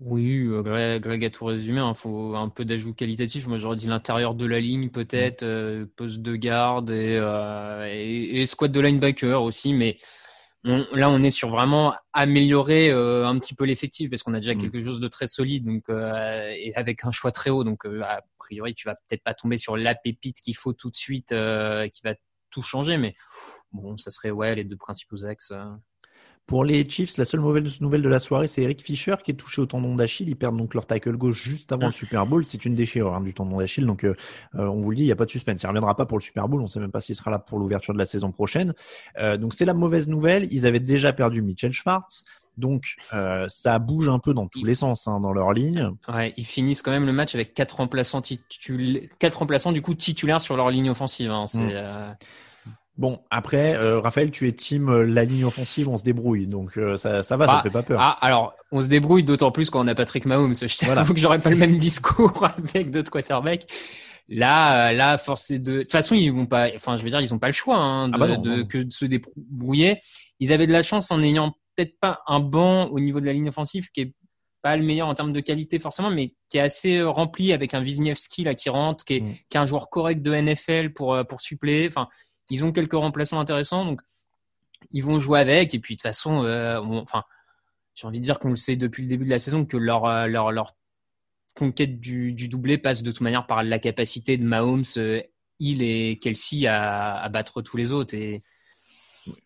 Oui, Greg, Greg a tout résumé. Il faut un peu d'ajout qualitatif. Moi, j'aurais dit l'intérieur de la ligne, peut-être, euh, poste de garde et, euh, et, et squad de linebacker aussi. Mais on- là, on est sur vraiment améliorer euh, un petit peu l'effectif parce qu'on a déjà Mm. quelque chose de très solide, donc euh, et avec un choix très haut. Donc, a priori, tu vas peut-être pas tomber sur la pépite qu'il faut tout de suite, qui va tout changer. Mais bon, ça serait ouais les deux principaux axes. euh. Pour les Chiefs, la seule mauvaise nouvelle de la soirée, c'est Eric Fischer qui est touché au tendon d'Achille. Ils perdent donc leur tackle gauche juste avant Mm. le Super Bowl. C'est une déchirure hein, du tendon d'Achille. Donc, euh, euh, on vous le dit, il n'y a pas de suspense. Il reviendra pas pour le Super Bowl. On sait même pas s'il sera là pour l'ouverture de la saison prochaine. Euh, donc, c'est la mauvaise nouvelle. Ils avaient déjà perdu Mitchell Schwartz. Donc, euh, ça bouge un peu dans tous les sens hein, dans leur ligne. Ouais, ils finissent quand même le match avec quatre remplaçants titulaires, quatre remplaçants du coup titulaires sur leur ligne offensive. Hein. C'est Mm. Bon, après, euh, Raphaël, tu es team euh, la ligne offensive, on se débrouille. Donc, euh, ça, ça va, ça Ah, ne fait pas peur. ah, alors on se débrouille d'autant plus quand on a Patrick Mahomes. Je t'avoue Voilà. que j'aurais pas le même discours avec d'autres quarterbacks. Là, là, force est de. De toute façon, ils vont pas. Enfin, je veux dire, ils ont pas le choix hein, de, Ah bah non, de- non. que de se débrouiller. Ils avaient de la chance en ayant peut-être pas un banc au niveau de la ligne offensive qui est pas le meilleur en termes de qualité forcément, mais qui est assez rempli avec un Wisniewski là qui rentre, qui est, Mm. qui est un joueur correct de NFL pour pour suppléer. Enfin, ils ont quelques remplaçants intéressants, donc ils vont jouer avec. Et puis de toute façon, euh, j'ai envie de dire qu'on le sait depuis le début de la saison que leur euh, leur leur conquête du, doublé passe de toute manière par la capacité de Mahomes euh, Hill et Kelsey à, battre tous les autres.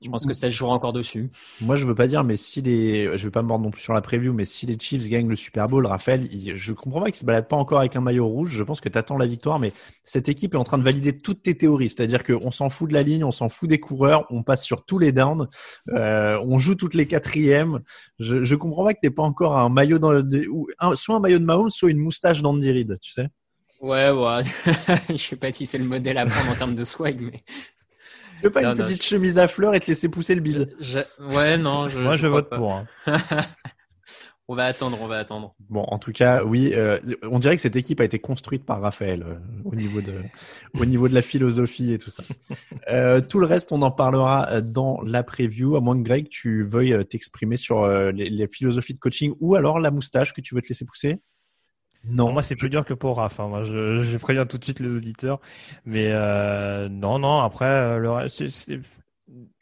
Je pense que ça jouera encore dessus. Moi, je veux pas dire, mais si les, je vais pas me mordre non plus sur la preview, mais si les Chiefs gagnent le Super Bowl, Raphaël, il- je comprends pas qu'ils se baladent pas encore avec un maillot rouge. Je pense que tu attends la victoire, mais cette équipe est en train de valider toutes tes théories. C'est-à-dire qu'on s'en fout de la ligne, on s'en fout des coureurs, on passe sur tous les downs, euh, on joue toutes les quatrièmes. Je, je comprends pas que t'aies pas encore un maillot dans le, ou un- soit un maillot de Mahomes, soit une moustache d'Andy Reid, tu sais. Ouais, ouais. je sais pas si c'est le modèle à prendre en termes de swag, mais. Tu veux pas Non, une non, petite chemise à fleurs et te laisser pousser le bide. Je- Ouais, non. Je, Moi, je, vote pas. pour. hein. on va attendre, on va attendre. Bon, en tout cas, oui, euh, on dirait que cette équipe a été construite par Raphaël euh, au niveau de, au niveau de la philosophie et tout ça. Euh, tout le reste, on en parlera dans la preview, à moins que Greg, tu veuilles t'exprimer sur euh, les, les philosophies de coaching ou alors la moustache que tu veux te laisser pousser. Non, Pour moi, c'est plus dur que pour Raph. hein. Moi, je, je préviens tout de suite les auditeurs. Mais euh, non, non. Après, euh, le reste, c'est-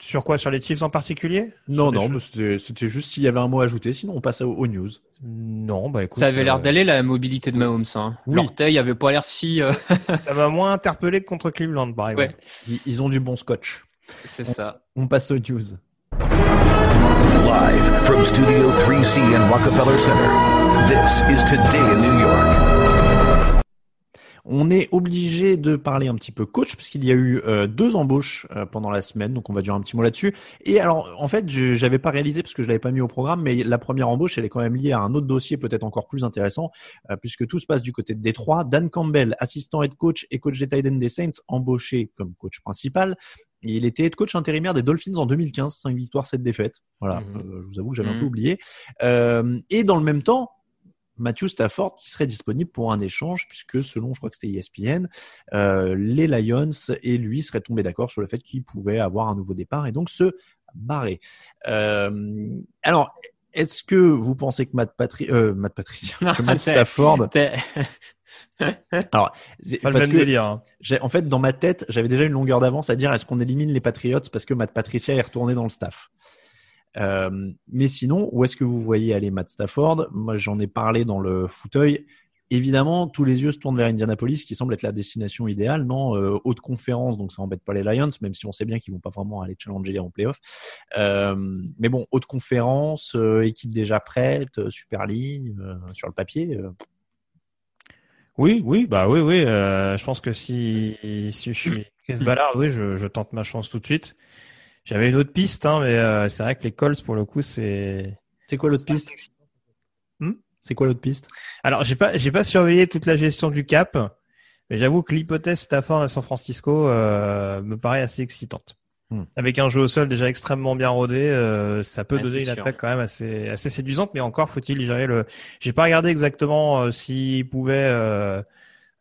sur quoi? Sur les Chiefs en particulier? Non, non, mais c'était c'était juste s'il y avait un mot à ajouter, sinon on passe aux, aux news. Non, bah écoute. Ça avait l'air euh, d'aller la mobilité de Mahomes. Hein. Oui. L'orteil avait pas l'air si. euh, ça m'a moins interpellé que contre Cleveland, par exemple. Ouais, Ils, ils ont du bon scotch. c'est ça. On passe aux news. Live from Studio 3C in Rockefeller Center, this is Today in New York. On est obligé de parler un petit peu coach parce qu'il y a eu euh, deux embauches euh, pendant la semaine, donc on va dire un petit mot là-dessus. Et alors, en fait, je j'avais pas réalisé parce que je l'avais pas mis au programme, mais la première embauche, elle est quand même liée à un autre dossier peut-être encore plus intéressant, euh, puisque tout se passe du côté de Détroit. Dan Campbell, assistant head coach et coach des Titans des Saints, embauché comme coach principal. Il était head coach intérimaire des Dolphins en 2015, 5 victoires, 7 défaites. Voilà, Mhm. euh, je vous avoue que j'avais un Mhm. peu oublié. Euh, et dans le même temps, Matthew Stafford qui serait disponible pour un échange puisque selon je crois que c'était ESPN, euh, les Lions et lui seraient tombés d'accord sur le fait qu'il pouvait avoir un nouveau départ et donc se barrer. Euh, alors est-ce que vous pensez que Matt, Patri euh, Matt Patricia, que Matt Stafford, alors c'est- Pas le parce même que délire. hein. j'ai- en fait dans ma tête j'avais déjà une longueur d'avance à dire est-ce qu'on élimine les Patriots parce que Matt Patricia est retourné dans le staff? Euh, mais sinon, où est-ce que vous voyez aller Matt Stafford? Moi, j'en ai parlé dans le fauteuil. Évidemment, tous les yeux se tournent vers Indianapolis, qui semble être la destination idéale, non euh, Haute conférence, donc ça embête pas les Lions, même si on sait bien qu'ils vont pas vraiment aller challenger en playoff. Euh, mais bon, haute conférence, euh, équipe déjà prête, euh, super ligne euh, sur le papier. euh, Oui, oui, bah oui, oui. euh, je pense que si, si je suis Chris Ballard, oui, je, je tente ma chance tout de suite. J'avais une autre piste, hein, mais euh, c'est vrai que les Colts, pour le coup, c'est. C'est quoi l'autre piste? C'est quoi l'autre piste? Alors, j'ai pas, j'ai pas surveillé toute la gestion du cap, mais j'avoue que l'hypothèse Stafford à San Francisco euh, me paraît assez excitante. Hmm. Avec un jeu au sol déjà extrêmement bien rodé, euh, ça peut Ouais, donner une sûr. attaque quand même assez, assez séduisante, mais encore faut-il gérer le. J'ai pas regardé exactement euh, s'il pouvait, euh,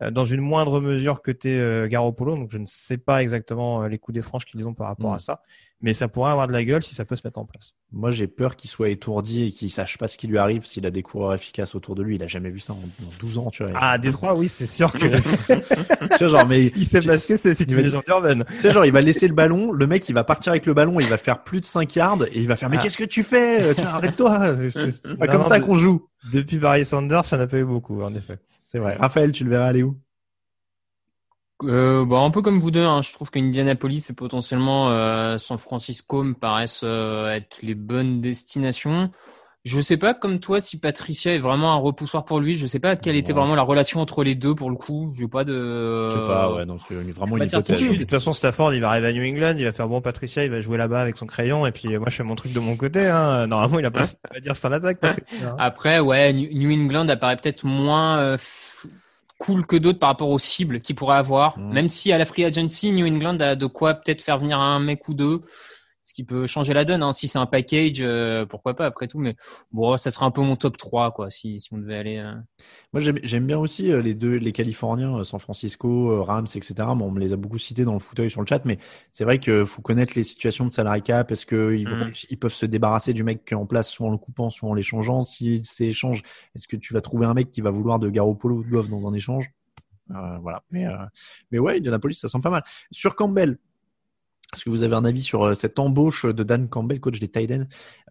euh, dans une moindre mesure que t'es euh, Garoppolo, donc je ne sais pas exactement euh, les coups des franches qu'ils ont par rapport Hmm. à ça, mais ça pourrait avoir de la gueule si ça peut se mettre en place. Moi, j'ai peur qu'il soit étourdi et qu'il sache pas ce qui lui arrive s'il a des coureurs efficaces autour de lui. Il a jamais vu ça en, en 12 ans, tu vois. Ah, Détroit, oui, c'est sûr que Tu vois, genre, mais il sait parce que c'est une légende urbaine. Tu sais, genre, il va laisser le ballon, le mec, il va partir avec le ballon, il va faire plus de 5 yards et il va faire, mais Ah. qu'est-ce que tu fais? Tiens, arrête-toi. C'est pas Non, comme ça qu'on joue. Depuis Barry Sanders, il n'y en a pas eu beaucoup, en effet. C'est vrai. Raphaël, tu le verras aller où? Euh, bah, un peu comme vous deux, hein, je trouve qu'Indianapolis et potentiellement euh, San Francisco me paraissent euh, être les bonnes destinations. Je sais pas comme toi si Patricia est vraiment un repoussoir pour lui. Je sais pas quelle était Ouais. vraiment la relation entre les deux pour le coup. J'ai pas de. Je sais pas, ouais, non, c'est vraiment une hypothèse. De toute façon, Stafford, il va arriver à New England, il va faire bon Patricia, il va jouer là-bas avec son crayon, et puis moi je fais mon truc de mon côté. Hein. Normalement, il a pas à dire sur l'attaque. Patricia, hein. Après, ouais, New England apparaît peut-être moins euh, cool que d'autres par rapport aux cibles qu'il pourrait avoir. Mm. Même si à la free agency, New England a de quoi peut-être faire venir un mec ou deux, ce qui peut changer la donne. Hein. Si c'est un package, euh, pourquoi pas après tout. Mais bon, ça serait un peu mon top 3, quoi, si, si on devait aller. euh. Moi, j'aime bien aussi euh, les deux, les Californiens, euh, San Francisco, euh, Rams, etc. Bon, on me les a beaucoup cités dans le fauteuil sur le chat, mais c'est vrai qu'il faut connaître les situations de salary cap. Est-ce qu'ils Mhm. ils peuvent se débarrasser du mec qui est en place, soit en le coupant, soit en l'échangeant. Si c'est échange, est-ce que tu vas trouver un mec qui va vouloir de Garoppolo ou de Goff dans un échange? Euh, Voilà. Mais, euh, mais ouais, Indianapolis, ça sent pas mal. Sur Campbell, est-ce que vous avez un avis sur euh, cette embauche de Dan Campbell, coach des Titans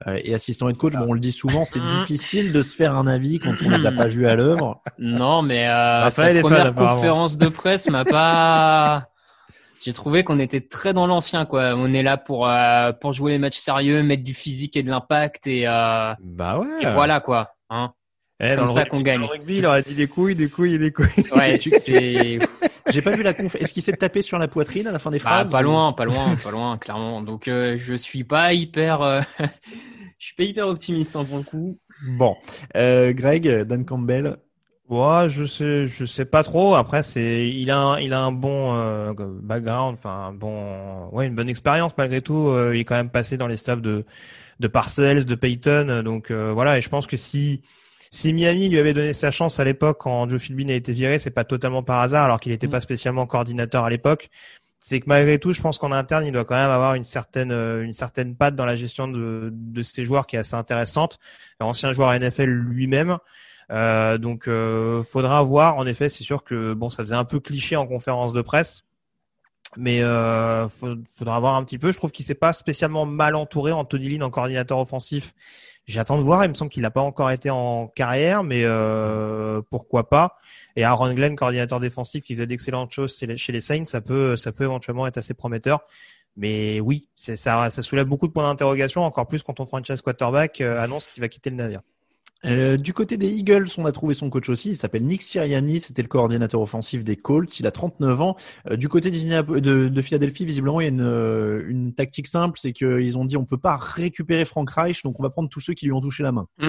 euh, et assistant head coach? Bon, on le dit souvent, c'est Mhm. difficile de se faire un avis quand on les a pas vus à l'œuvre. Non, mais euh, fan, première conférence de presse m'a pas j'ai trouvé qu'on était très dans l'ancien, quoi. On est là pour euh, pour jouer les matchs sérieux, mettre du physique et de l'impact et, euh, Bah ouais. et voilà quoi. Hein. Eh, C'est comme ça qu'on gagne. Dans le rugby, il aurait dit des couilles, des couilles et des couilles. Ouais, c'est J'ai pas vu la conf. Est-ce qu'il s'est tapé sur la poitrine à la fin des bah, phrases pas loin, pas loin, pas loin, clairement. Donc euh, je suis pas hyper, euh, je suis pas hyper optimiste hein, pour le coup. Bon, euh, Greg, Dan Campbell. Ouais, je sais, je sais pas trop. Après, c'est, il a, un, il a un bon euh, background, enfin bon, ouais, une bonne expérience malgré tout. Euh, il est quand même passé dans les staffs de de Parcells, de Payton, donc euh, voilà. Et je pense que si si Miami lui avait donné sa chance à l'époque quand Joe Philbin a été viré, c'est pas totalement par hasard, alors qu'il n'était pas spécialement coordinateur à l'époque. C'est que malgré tout, je pense qu'en interne, il doit quand même avoir une certaine euh, une certaine patte dans la gestion de de ses joueurs qui est assez intéressante. Ancien joueur NFL lui-même. Euh, donc, euh, faudra voir. En effet, c'est sûr que bon, ça faisait un peu cliché en conférence de presse, mais euh, faudra voir un petit peu. Je trouve qu'il s'est pas spécialement mal entouré. Anthony Lynn en coordinateur offensif. J'attends de voir. Il me semble qu'il n'a pas encore été en carrière, mais euh, pourquoi pas. Et Aaron Glenn, coordinateur défensif, qui faisait d'excellentes choses chez les- Saints, ça peut, ça peut éventuellement être assez prometteur. Mais oui, ça, ça soulève beaucoup de points d'interrogation, encore plus quand ton franchise quarterback euh, annonce qu'il va quitter le navire. Euh, du côté des Eagles, on a trouvé son coach aussi. Il s'appelle Nick Sirianni. C'était le coordinateur offensif des Colts. Il a 39 ans. Euh, du côté de, de Philadelphie, visiblement, il y a une, euh, une tactique simple. C'est qu'ils ont dit on peut pas récupérer Frank Reich, donc on va prendre tous ceux qui lui ont touché la main.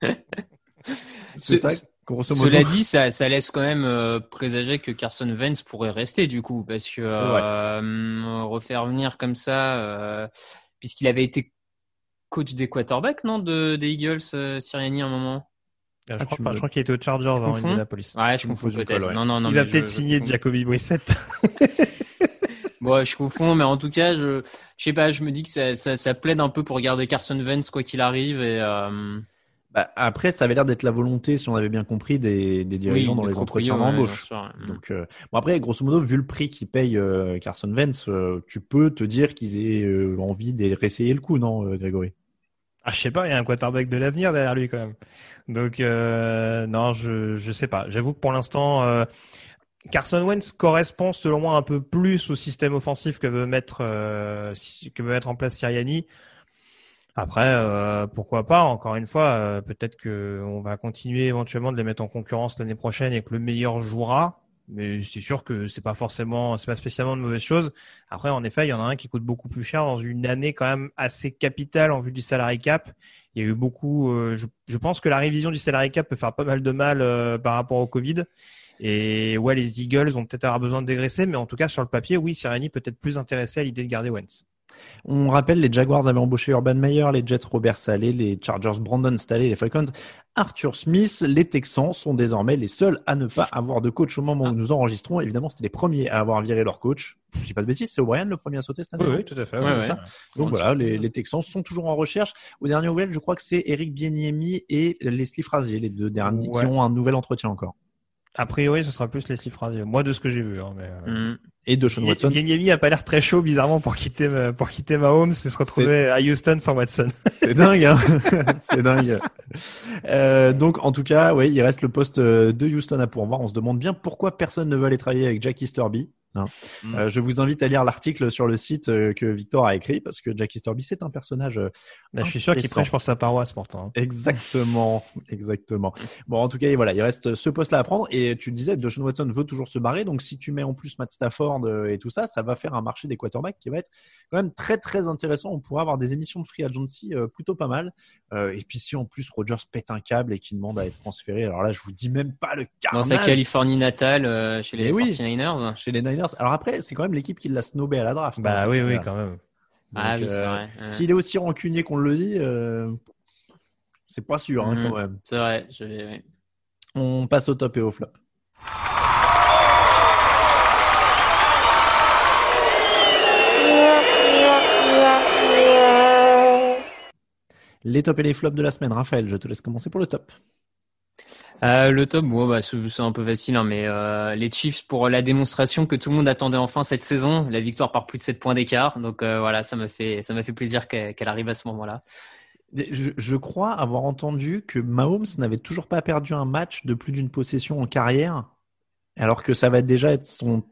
C'est Ce- ça. Cela dit, ça, ça laisse quand même euh, présager que Carson Wentz pourrait rester du coup, parce que refaire venir comme ça, puisqu'il avait été coach des quarterbacks, non, de des Eagles, euh, Sirianni à un moment? Je Ah, crois, me- crois qu'il était aux Chargers en confonds? Indianapolis. Ouais, je me confonds peut-être. ouais. Non, non, non. Il va mais peut-être confonds. Jacoby Brissett. Bon, je confonds, mais en tout cas, je, je sais pas, je me dis que ça, ça, ça plaide un peu pour garder Carson Wentz quoi qu'il arrive et. Euh, Bah, après, ça avait l'air d'être la volonté, si on avait bien compris, des, des dirigeants oui, dans des les entretiens d'embauche. ouais. Donc, euh, bon après, grosso modo, vu le prix qu'il paye euh, Carson Wentz, euh, tu peux te dire qu'ils aient euh, envie de réessayer le coup, non, euh, Grégory? Ah, je sais pas, il y a un quarterback de l'avenir derrière lui quand même. Donc euh, non, je je sais pas. J'avoue que pour l'instant, euh, Carson Wentz correspond selon moi un peu plus au système offensif que veut mettre euh, que veut mettre en place Sirianni. Après, euh, pourquoi pas Encore une fois, euh, peut-être que on va continuer éventuellement de les mettre en concurrence l'année prochaine et que le meilleur jouera. Mais c'est sûr que c'est pas forcément, c'est pas spécialement de mauvaise chose. Après, en effet, il y en a un qui coûte beaucoup plus cher dans une année quand même assez capitale en vue du salary cap. Il y a eu beaucoup. euh, je, je pense que la révision du salary cap peut faire pas mal de mal euh, par rapport au Covid. Et ouais, les Eagles vont peut-être avoir besoin de dégraisser, mais en tout cas sur le papier, oui, Sirianni peut être plus intéressé à l'idée de garder Wentz. On rappelle, les Jaguars avaient embauché Urban Meyer, les Jets Robert Saleh, les Chargers Brandon Staley, les Falcons Arthur Smith. Les Texans sont désormais les seuls à ne pas avoir de coach au moment où nous enregistrons. Évidemment, c'était les premiers à avoir viré leur coach. Je dis pas de bêtises, c'est O'Brien le premier à sauter cette année. Oui, tout à fait. Ouais, ouais, c'est ouais. ça. Donc voilà, les, les Texans sont toujours en recherche. Aux dernières nouvelles, je crois que c'est Eric Bieniemy et Leslie Frazier, les deux derniers, qui ont un nouvel entretien encore. A priori, ce sera plus Leslie Frazier. Moi, de ce que j'ai vu. Hein, mais, euh, Mm. Et de Sean Watson. Yeniemi a pas l'air très chaud, bizarrement, pour quitter, euh, pour quitter Mahomes et se retrouver à Houston sans Watson. C'est dingue, hein c'est dingue. Euh, donc, en tout cas, oui, il reste le poste euh, de Houston à pourvoir. On se demande bien pourquoi personne ne veut aller travailler avec Jack Easterby. hein. Mm. Euh, je vous invite à lire l'article sur le site que Victor a écrit parce que Jack Easterby, c'est un personnage. Là, je suis sûr qu'il prêche pour sa paroisse, pourtant. hein. Exactement, exactement. Bon, en tout cas, voilà, il reste ce poste-là à prendre. Et tu le disais, Deshaun Watson veut toujours se barrer. Donc, si tu mets en plus Matt Stafford euh, et tout ça, ça va faire un marché des quarterbacks qui va être quand même très, très intéressant. On pourra avoir des émissions de free agency euh, plutôt pas mal. Euh, et puis, si en plus Rogers pète un câble et qu'il demande à être transféré, alors là, je vous dis même pas le Dans carnage sa Californie natale, chez les oui. 49ers. chez les Niners. Alors après, c'est quand même l'équipe qui l'a snobé à la draft. Bah hein, oui, oui, quand même. Ah Donc, oui, c'est euh, vrai. S'il est aussi rancunier qu'on le dit, euh, c'est pas sûr hein, Mhm. quand même. C'est vrai. Je vais, ouais. On passe au top et au flop. Les tops et les flops de la semaine. Raphaël, je te laisse commencer pour le top. Euh, le top, bon, bah, c'est un peu facile, hein, mais euh, les Chiefs pour la démonstration que tout le monde attendait enfin cette saison, la victoire par plus de 7 points d'écart. Donc euh, voilà, ça m'a fait, ça m'a fait plaisir qu'elle arrive à ce moment-là. Je, je crois avoir entendu que Mahomes n'avait toujours pas perdu un match de plus d'une possession en carrière. Alors que ça va déjà être son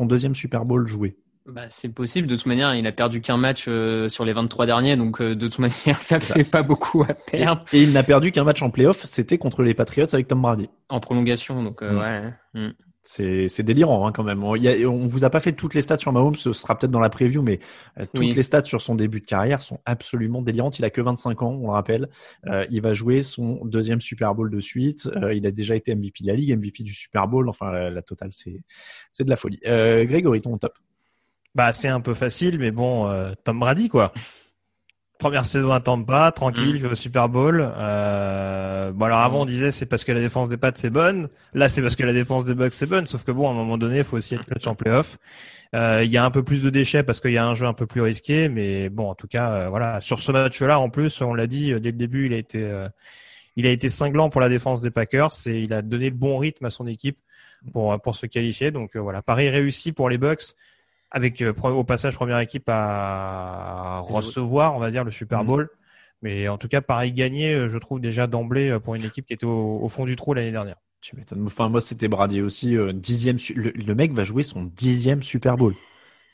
deuxième Super Bowl joué. Bah, c'est possible. De toute manière, il a perdu qu'un match euh, sur les 23 derniers, donc euh, de toute manière, ça fait pas beaucoup à perdre et il n'a perdu qu'un match en playoff, c'était contre les Patriots avec Tom Brady. en prolongation. Donc euh, Mm. ouais. Mm. C'est c'est délirant hein, quand même. On, il y a- on vous a pas fait toutes les stats sur Mahomes, ce sera peut-être dans la preview, mais euh, toutes Oui. les stats sur son début de carrière sont absolument délirantes. Il a que 25 ans, on le rappelle. Euh, il va jouer son deuxième Super Bowl de suite. Euh, il a déjà été MVP de la ligue, MVP du Super Bowl. Enfin, la, la totale, c'est c'est de la folie. Euh, Grégory, ton top. Bah, c'est un peu facile, mais bon, euh, Tom Brady, quoi. Première saison à Tampa, tranquille, Mm. il fait au Super Bowl. Euh, bon, alors avant, on disait c'est parce que la défense des Pats c'est bonne. Là, c'est parce que la défense des Bucks c'est bonne. Sauf que bon, à un moment donné, il faut aussi être clutch en playoff. Euh, Il y a un peu plus de déchets parce qu'il y a un jeu un peu plus risqué, mais bon, en tout cas, euh, voilà. Sur ce match-là, en plus, on l'a dit dès le début, il a été, euh, il a été cinglant pour la défense des Packers et il a donné le bon rythme à son équipe pour pour se qualifier. Donc voilà, Paris réussi pour les Bucks avec euh, au passage première équipe à recevoir, on va dire, le Super Mhm. Bowl. Mais en tout cas, Paris gagné, euh, je trouve déjà d'emblée euh, pour une équipe qui était au, au fond du trou l'année dernière. Tu m'étonnes. Enfin, moi, c'était Brady aussi. euh, dixième, le mec va jouer son dixième Super Bowl.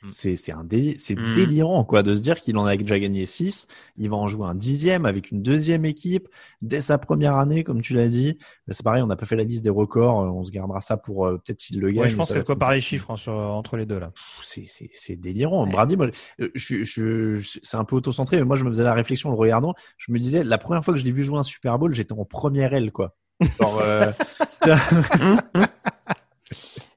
Mm. C'est c'est un déli- c'est Mm. délirant quoi de se dire qu'il en a déjà gagné six. Il va en jouer un dixième avec une deuxième équipe dès sa première année, comme tu l'as dit. Mais C'est pareil, on n'a pas fait la liste des records. euh, On se gardera ça pour euh, peut-être s'il le gagne. Ouais, je pense qu'il y va a de quoi être- parler chiffres hein, sur, entre les deux là. C'est c'est c'est délirant. Brady, moi, je, je, je- c'est un peu auto-centré. Mais moi, je me faisais la réflexion en le regardant. Je me disais, la première fois que je l'ai vu jouer un Super Bowl, j'étais en première aile quoi. Genre, euh,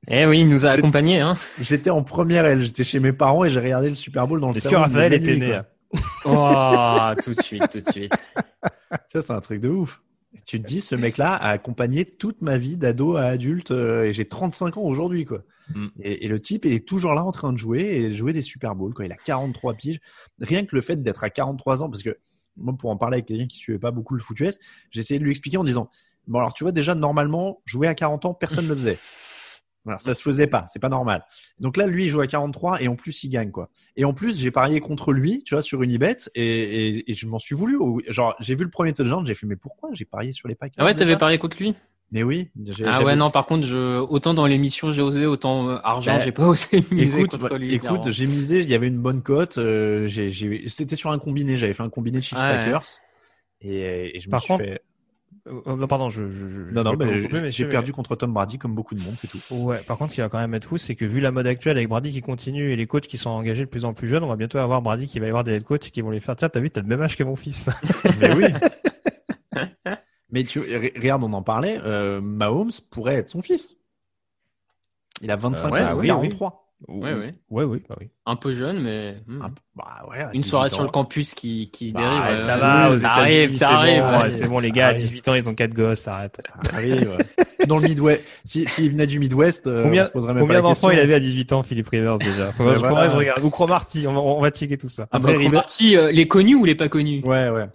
Eh oui, il nous a accompagnés. Hein. J'étais en première aile, j'étais chez mes parents et j'ai regardé le Super Bowl dans le Est-ce que salon de Raphaël était né quoi. Oh, tout de suite, tout de suite. Ça, c'est un truc de ouf. Tu te dis, ce mec-là a accompagné toute ma vie d'ado à adulte euh, et j'ai 35 ans aujourd'hui, quoi. Mm. Et, et le type est toujours là en train de jouer et jouer des Super Bowls, quoi. Il a 43 piges. Rien que le fait d'être à 43 ans, parce que moi, pour en parler avec quelqu'un qui suivait pas beaucoup le foot US, j'ai essayé de lui expliquer en disant, bon, alors, tu vois, déjà, normalement, jouer à 40 ans, personne ne le faisait. Voilà, ça se faisait pas, c'est pas normal. Donc là, lui, il joue à 43 et en plus, il gagne, quoi. Et en plus, j'ai parié contre lui, tu vois, sur Unibet et, et, et je m'en suis voulu. Genre, j'ai vu le premier touchdown, j'ai fait, mais pourquoi j'ai parié sur les Packers? Ah ouais, t'avais parlé contre lui? Mais oui. j'ai- Ah ouais, non, par contre, je, autant dans l'émission j'ai osé, autant euh, argent, Bah, j'ai pas osé miser Écoute, contre ouais, lui. écoute, j'ai misé, il y avait une bonne cote. euh, j'ai, j'ai, c'était sur un combiné, j'avais fait un combiné de Chiefs Ah ouais. Packers. Et, et je me Par suis contre, fait. Euh, euh, non, pardon, je, je, Non, non, mais j'ai perdu contre Tom Brady comme beaucoup de monde, c'est tout. Ouais, par contre, ce qui va quand même être fou, c'est que vu la mode actuelle avec Brady qui continue et les coachs qui sont engagés de plus en plus jeunes, on va bientôt avoir Brady qui va y avoir des head coachs qui vont les faire. Tiens, t'as vu, t'as le même âge que mon fils. Mais oui. Mais tu re- regarde, on en parlait. Euh, Mahomes pourrait être son fils. Il a 25 Euh, ouais, ans, oui, oui. 43. Ouais, ouais. Ouais, oui, bah oui. Un peu jeune, mais hmm. Ah, bah ouais, une 18 soirée ans. sur le campus qui, qui Bah, dérive. euh, ça va, aux ça arrive, États-Unis, c'est arrive. bon, ouais. ouais, c'est bon, les gars, à Arrive. 18 ans, ils ont quatre gosses, arrête. Ça arrive, ouais. Dans le Midwest. Si, s'il venait du Midwest, euh, on Combien, se poserait même combien d'enfants il avait à 18 ans, Philippe Rivers, déjà? Faut, faudrait voilà. je regarde. Ou Cromarty, on va, on va checker tout ça. Ah bah, Cromarty, euh, les connus ou les pas connus Ouais, ouais.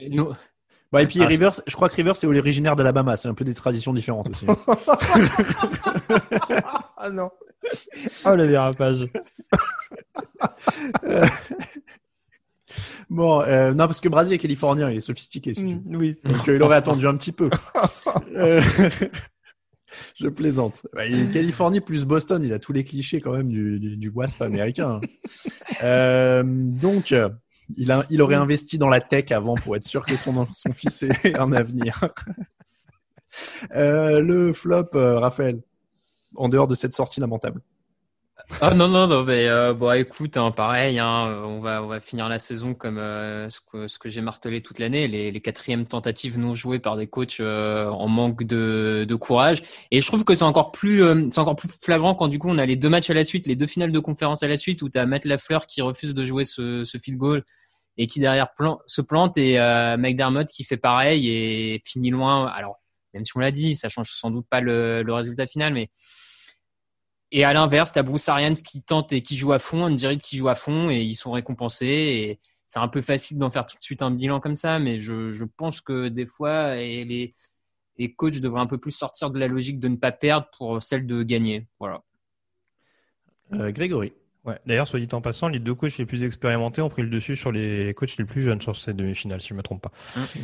Bah, et puis Ah, Rivers, je crois que Rivers c'est originaire d'Alabama. C'est un peu des traditions différentes aussi. ah non. Oh, le dérapage. bon, euh, non, parce que Brady est californien, il est sophistiqué. Si tu veux. Mm, oui. Donc euh, il aurait attendu un petit peu. Euh, je plaisante. Bah, il est Californie plus Boston, il a tous les clichés quand même du, du, du WASP américain. hein. Euh, donc, euh, il, a, il aurait investi dans la tech avant pour être sûr que son, son fils ait un avenir. Euh, le flop, euh, Raphaël, en dehors de cette sortie lamentable. Ah non non non mais euh, bon écoute hein, pareil hein, on va on va finir la saison comme euh, ce que ce que j'ai martelé toute l'année les, les quatrièmes tentatives non jouées par des coachs euh, en manque de, de courage et je trouve que c'est encore plus euh, c'est encore plus flagrant quand du coup on a les deux matchs à la suite les deux finales de conférence à la suite où tu as Matt Lafleur qui refuse de jouer ce, ce field goal et qui derrière se plante et euh, McDermott qui fait pareil et finit loin alors même si on l'a dit ça change sans doute pas le, résultat final mais et à l'inverse, t'as Bruce Arians qui tente et qui joue à fond, Andy Reid qui joue à fond et ils sont récompensés. Et c'est un peu facile d'en faire tout de suite un bilan comme ça, mais je, pense que des fois, les coachs devraient un peu plus sortir de la logique de ne pas perdre pour celle de gagner. Voilà. Euh, Grégory. Ouais. D'ailleurs, soit dit en passant, les deux coachs les plus expérimentés ont pris le dessus sur les coachs les plus jeunes sur cette demi-finale, si je me trompe pas.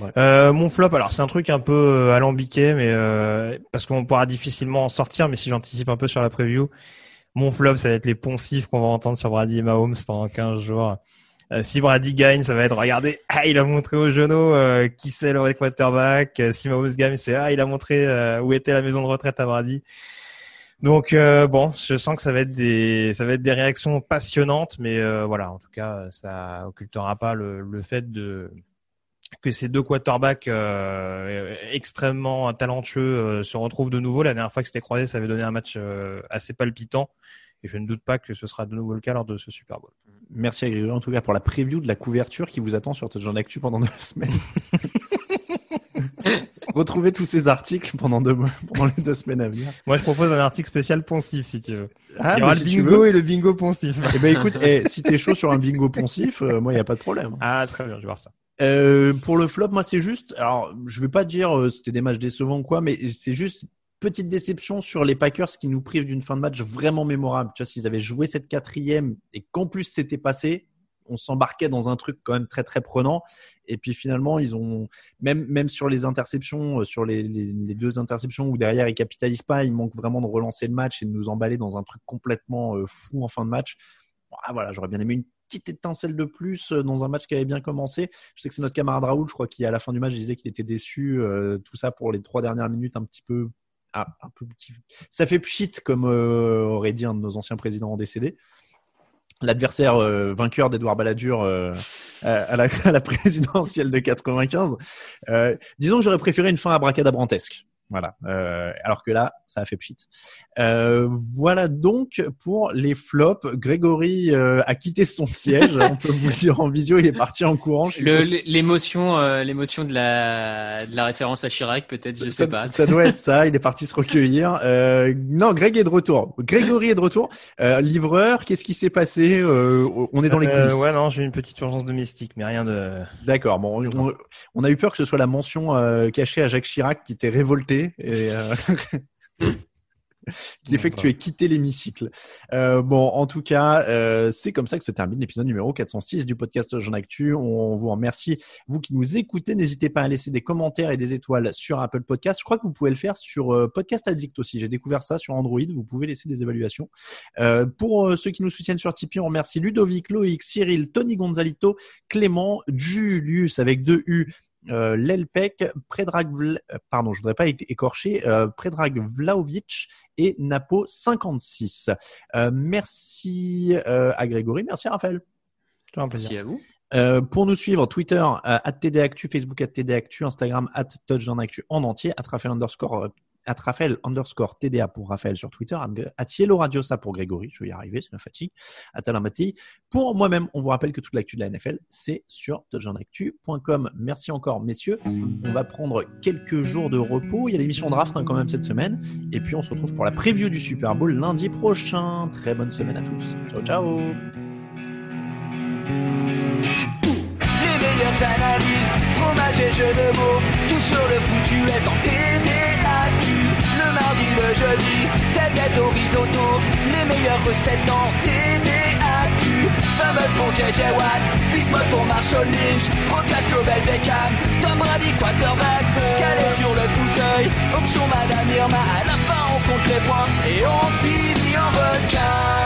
Ouais. Euh, mon flop, alors c'est un truc un peu euh, alambiqué, mais euh, parce qu'on pourra difficilement en sortir, mais si j'anticipe un peu sur la preview, mon flop, ça va être les poncifs qu'on va entendre sur Brady et Mahomes pendant 15 jours. Euh, si Brady gagne, ça va être regardez, ah il a montré au genou euh, qui c'est le quarterback. Euh, si Mahomes gagne, c'est ah il a montré euh, où était la maison de retraite à Brady. Donc euh, bon, je sens que ça va être des ça va être des réactions passionnantes, mais euh, voilà, en tout cas, ça occultera pas le, le fait de que ces deux quarterbacks euh, extrêmement talentueux euh, se retrouvent de nouveau. La dernière fois que c'était croisé, ça avait donné un match euh, assez palpitant. Et je ne doute pas que ce sera de nouveau le cas lors de ce Super Bowl. Merci à Grégory en tout cas pour la preview de la couverture qui vous attend sur Touchdown Actu pendant deux semaines. Retrouvez tous ces articles pendant, deux, mois- pendant les deux semaines à venir. Moi, je propose un article spécial poncif, si tu veux. Ah, Il y aura mais le bingo et le bingo poncif. Eh ben écoute, eh, si t'es chaud sur un bingo poncif, euh, moi il y a pas de problème. Ah, très bien, je vais voir ça. Euh, pour le flop, moi c'est juste, alors je vais pas dire euh, c'était des matchs décevants ou quoi, mais c'est juste petite déception sur les Packers qui nous privent d'une fin de match vraiment mémorable. Tu vois, s'ils avaient joué cette quatrième et qu'en plus c'était passé, on s'embarquait dans un truc quand même très très prenant. Et puis finalement, ils ont même même sur les interceptions, euh, sur les, deux interceptions où derrière ils capitalisent pas, il manque vraiment de relancer le match et de nous emballer dans un truc complètement euh, fou en fin de match. Ah, voilà, j'aurais bien aimé une petite étincelle de plus euh, dans un match qui avait bien commencé. Je sais que c'est notre camarade Raoul, je crois, qui à la fin du match disait qu'il était déçu. tout ça pour les trois dernières minutes, un petit peu, ah. Ça fait pchit, comme aurait dit un de nos anciens présidents décédés. L'adversaire euh, vainqueur d'Edouard Balladur euh, à, la, présidentielle de 95. Euh, disons que j'aurais préféré une fin abracadabrantesque. Voilà. Euh, alors que là, ça a fait pchit. Euh, voilà donc pour les flops. Grégory euh, a quitté son siège. On peut vous le dire en visio, il est parti en courant. L'émotion, euh, l'émotion de la, de la référence à Chirac, peut-être, je ça, sais pas. ça doit être ça. Il est parti se recueillir. Euh, non, Greg est de retour. Grégory est de retour. Euh, livreur, qu'est-ce qui s'est passé Euh, On est dans les Euh, coulisses. ouais, non, j'ai eu une petite urgence domestique, mais rien de. D'accord. Bon, on, on a eu peur que ce soit la mention euh, cachée à Jacques Chirac qui t'ait révolté et euh, qui fait que tu aies quitté l'hémicycle. Euh, bon, en tout cas, euh, c'est comme ça que se termine l'épisode numéro 406 du podcast Jean Actu. On vous remercie, vous qui nous écoutez. N'hésitez pas à laisser des commentaires et des étoiles sur Apple Podcast. Je crois que vous pouvez le faire sur Podcast Addict aussi. J'ai découvert ça sur Android. Vous pouvez laisser des évaluations. Euh, pour ceux qui nous soutiennent sur Tipeee, on remercie Ludovic, Loïc, Cyril, Tony Gonzalito, Clément, Julius avec deux U, euh, Lelpec, Predrag, Vla- euh, pardon, je voudrais pas écorcher, euh, Predrag Vlaovic et Napo 56. Euh, merci euh, à Grégory, merci à Raphaël. C'est un plaisir. Merci à vous. Euh, pour nous suivre, Twitter, euh, at TDActu, Facebook, at TDActu, Instagram, at TouchdownActu en entier, at Raphaël underscore, at Raphaël underscore TDA pour Raphaël sur Twitter, at, Yellow Radio, ça pour Grégory, je vais y arriver, c'est ma fatigue, at Alain. Pour moi-même, on vous rappelle que toute l'actu de la NFL, c'est sur touchdownactu.com. Merci encore, messieurs. On va prendre quelques jours de repos. Il y a l'émission draft hein, quand même cette semaine. Et puis, on se retrouve pour la preview du Super Bowl lundi prochain. Très bonne semaine à tous. Ciao, ciao. Fromage et de mots, tout sur le foutu. Le mardi, le jeudi, tel gâteau risotto, les meilleures recettes en TDAQ. Fumble pour JJ Watt, Bismuth pour Marshall Lynch, Procast Global Beckham, Tom Brady quarterback, calé sur le fauteuil, option Madame Irma, à la fin on compte les points et on finit en requin.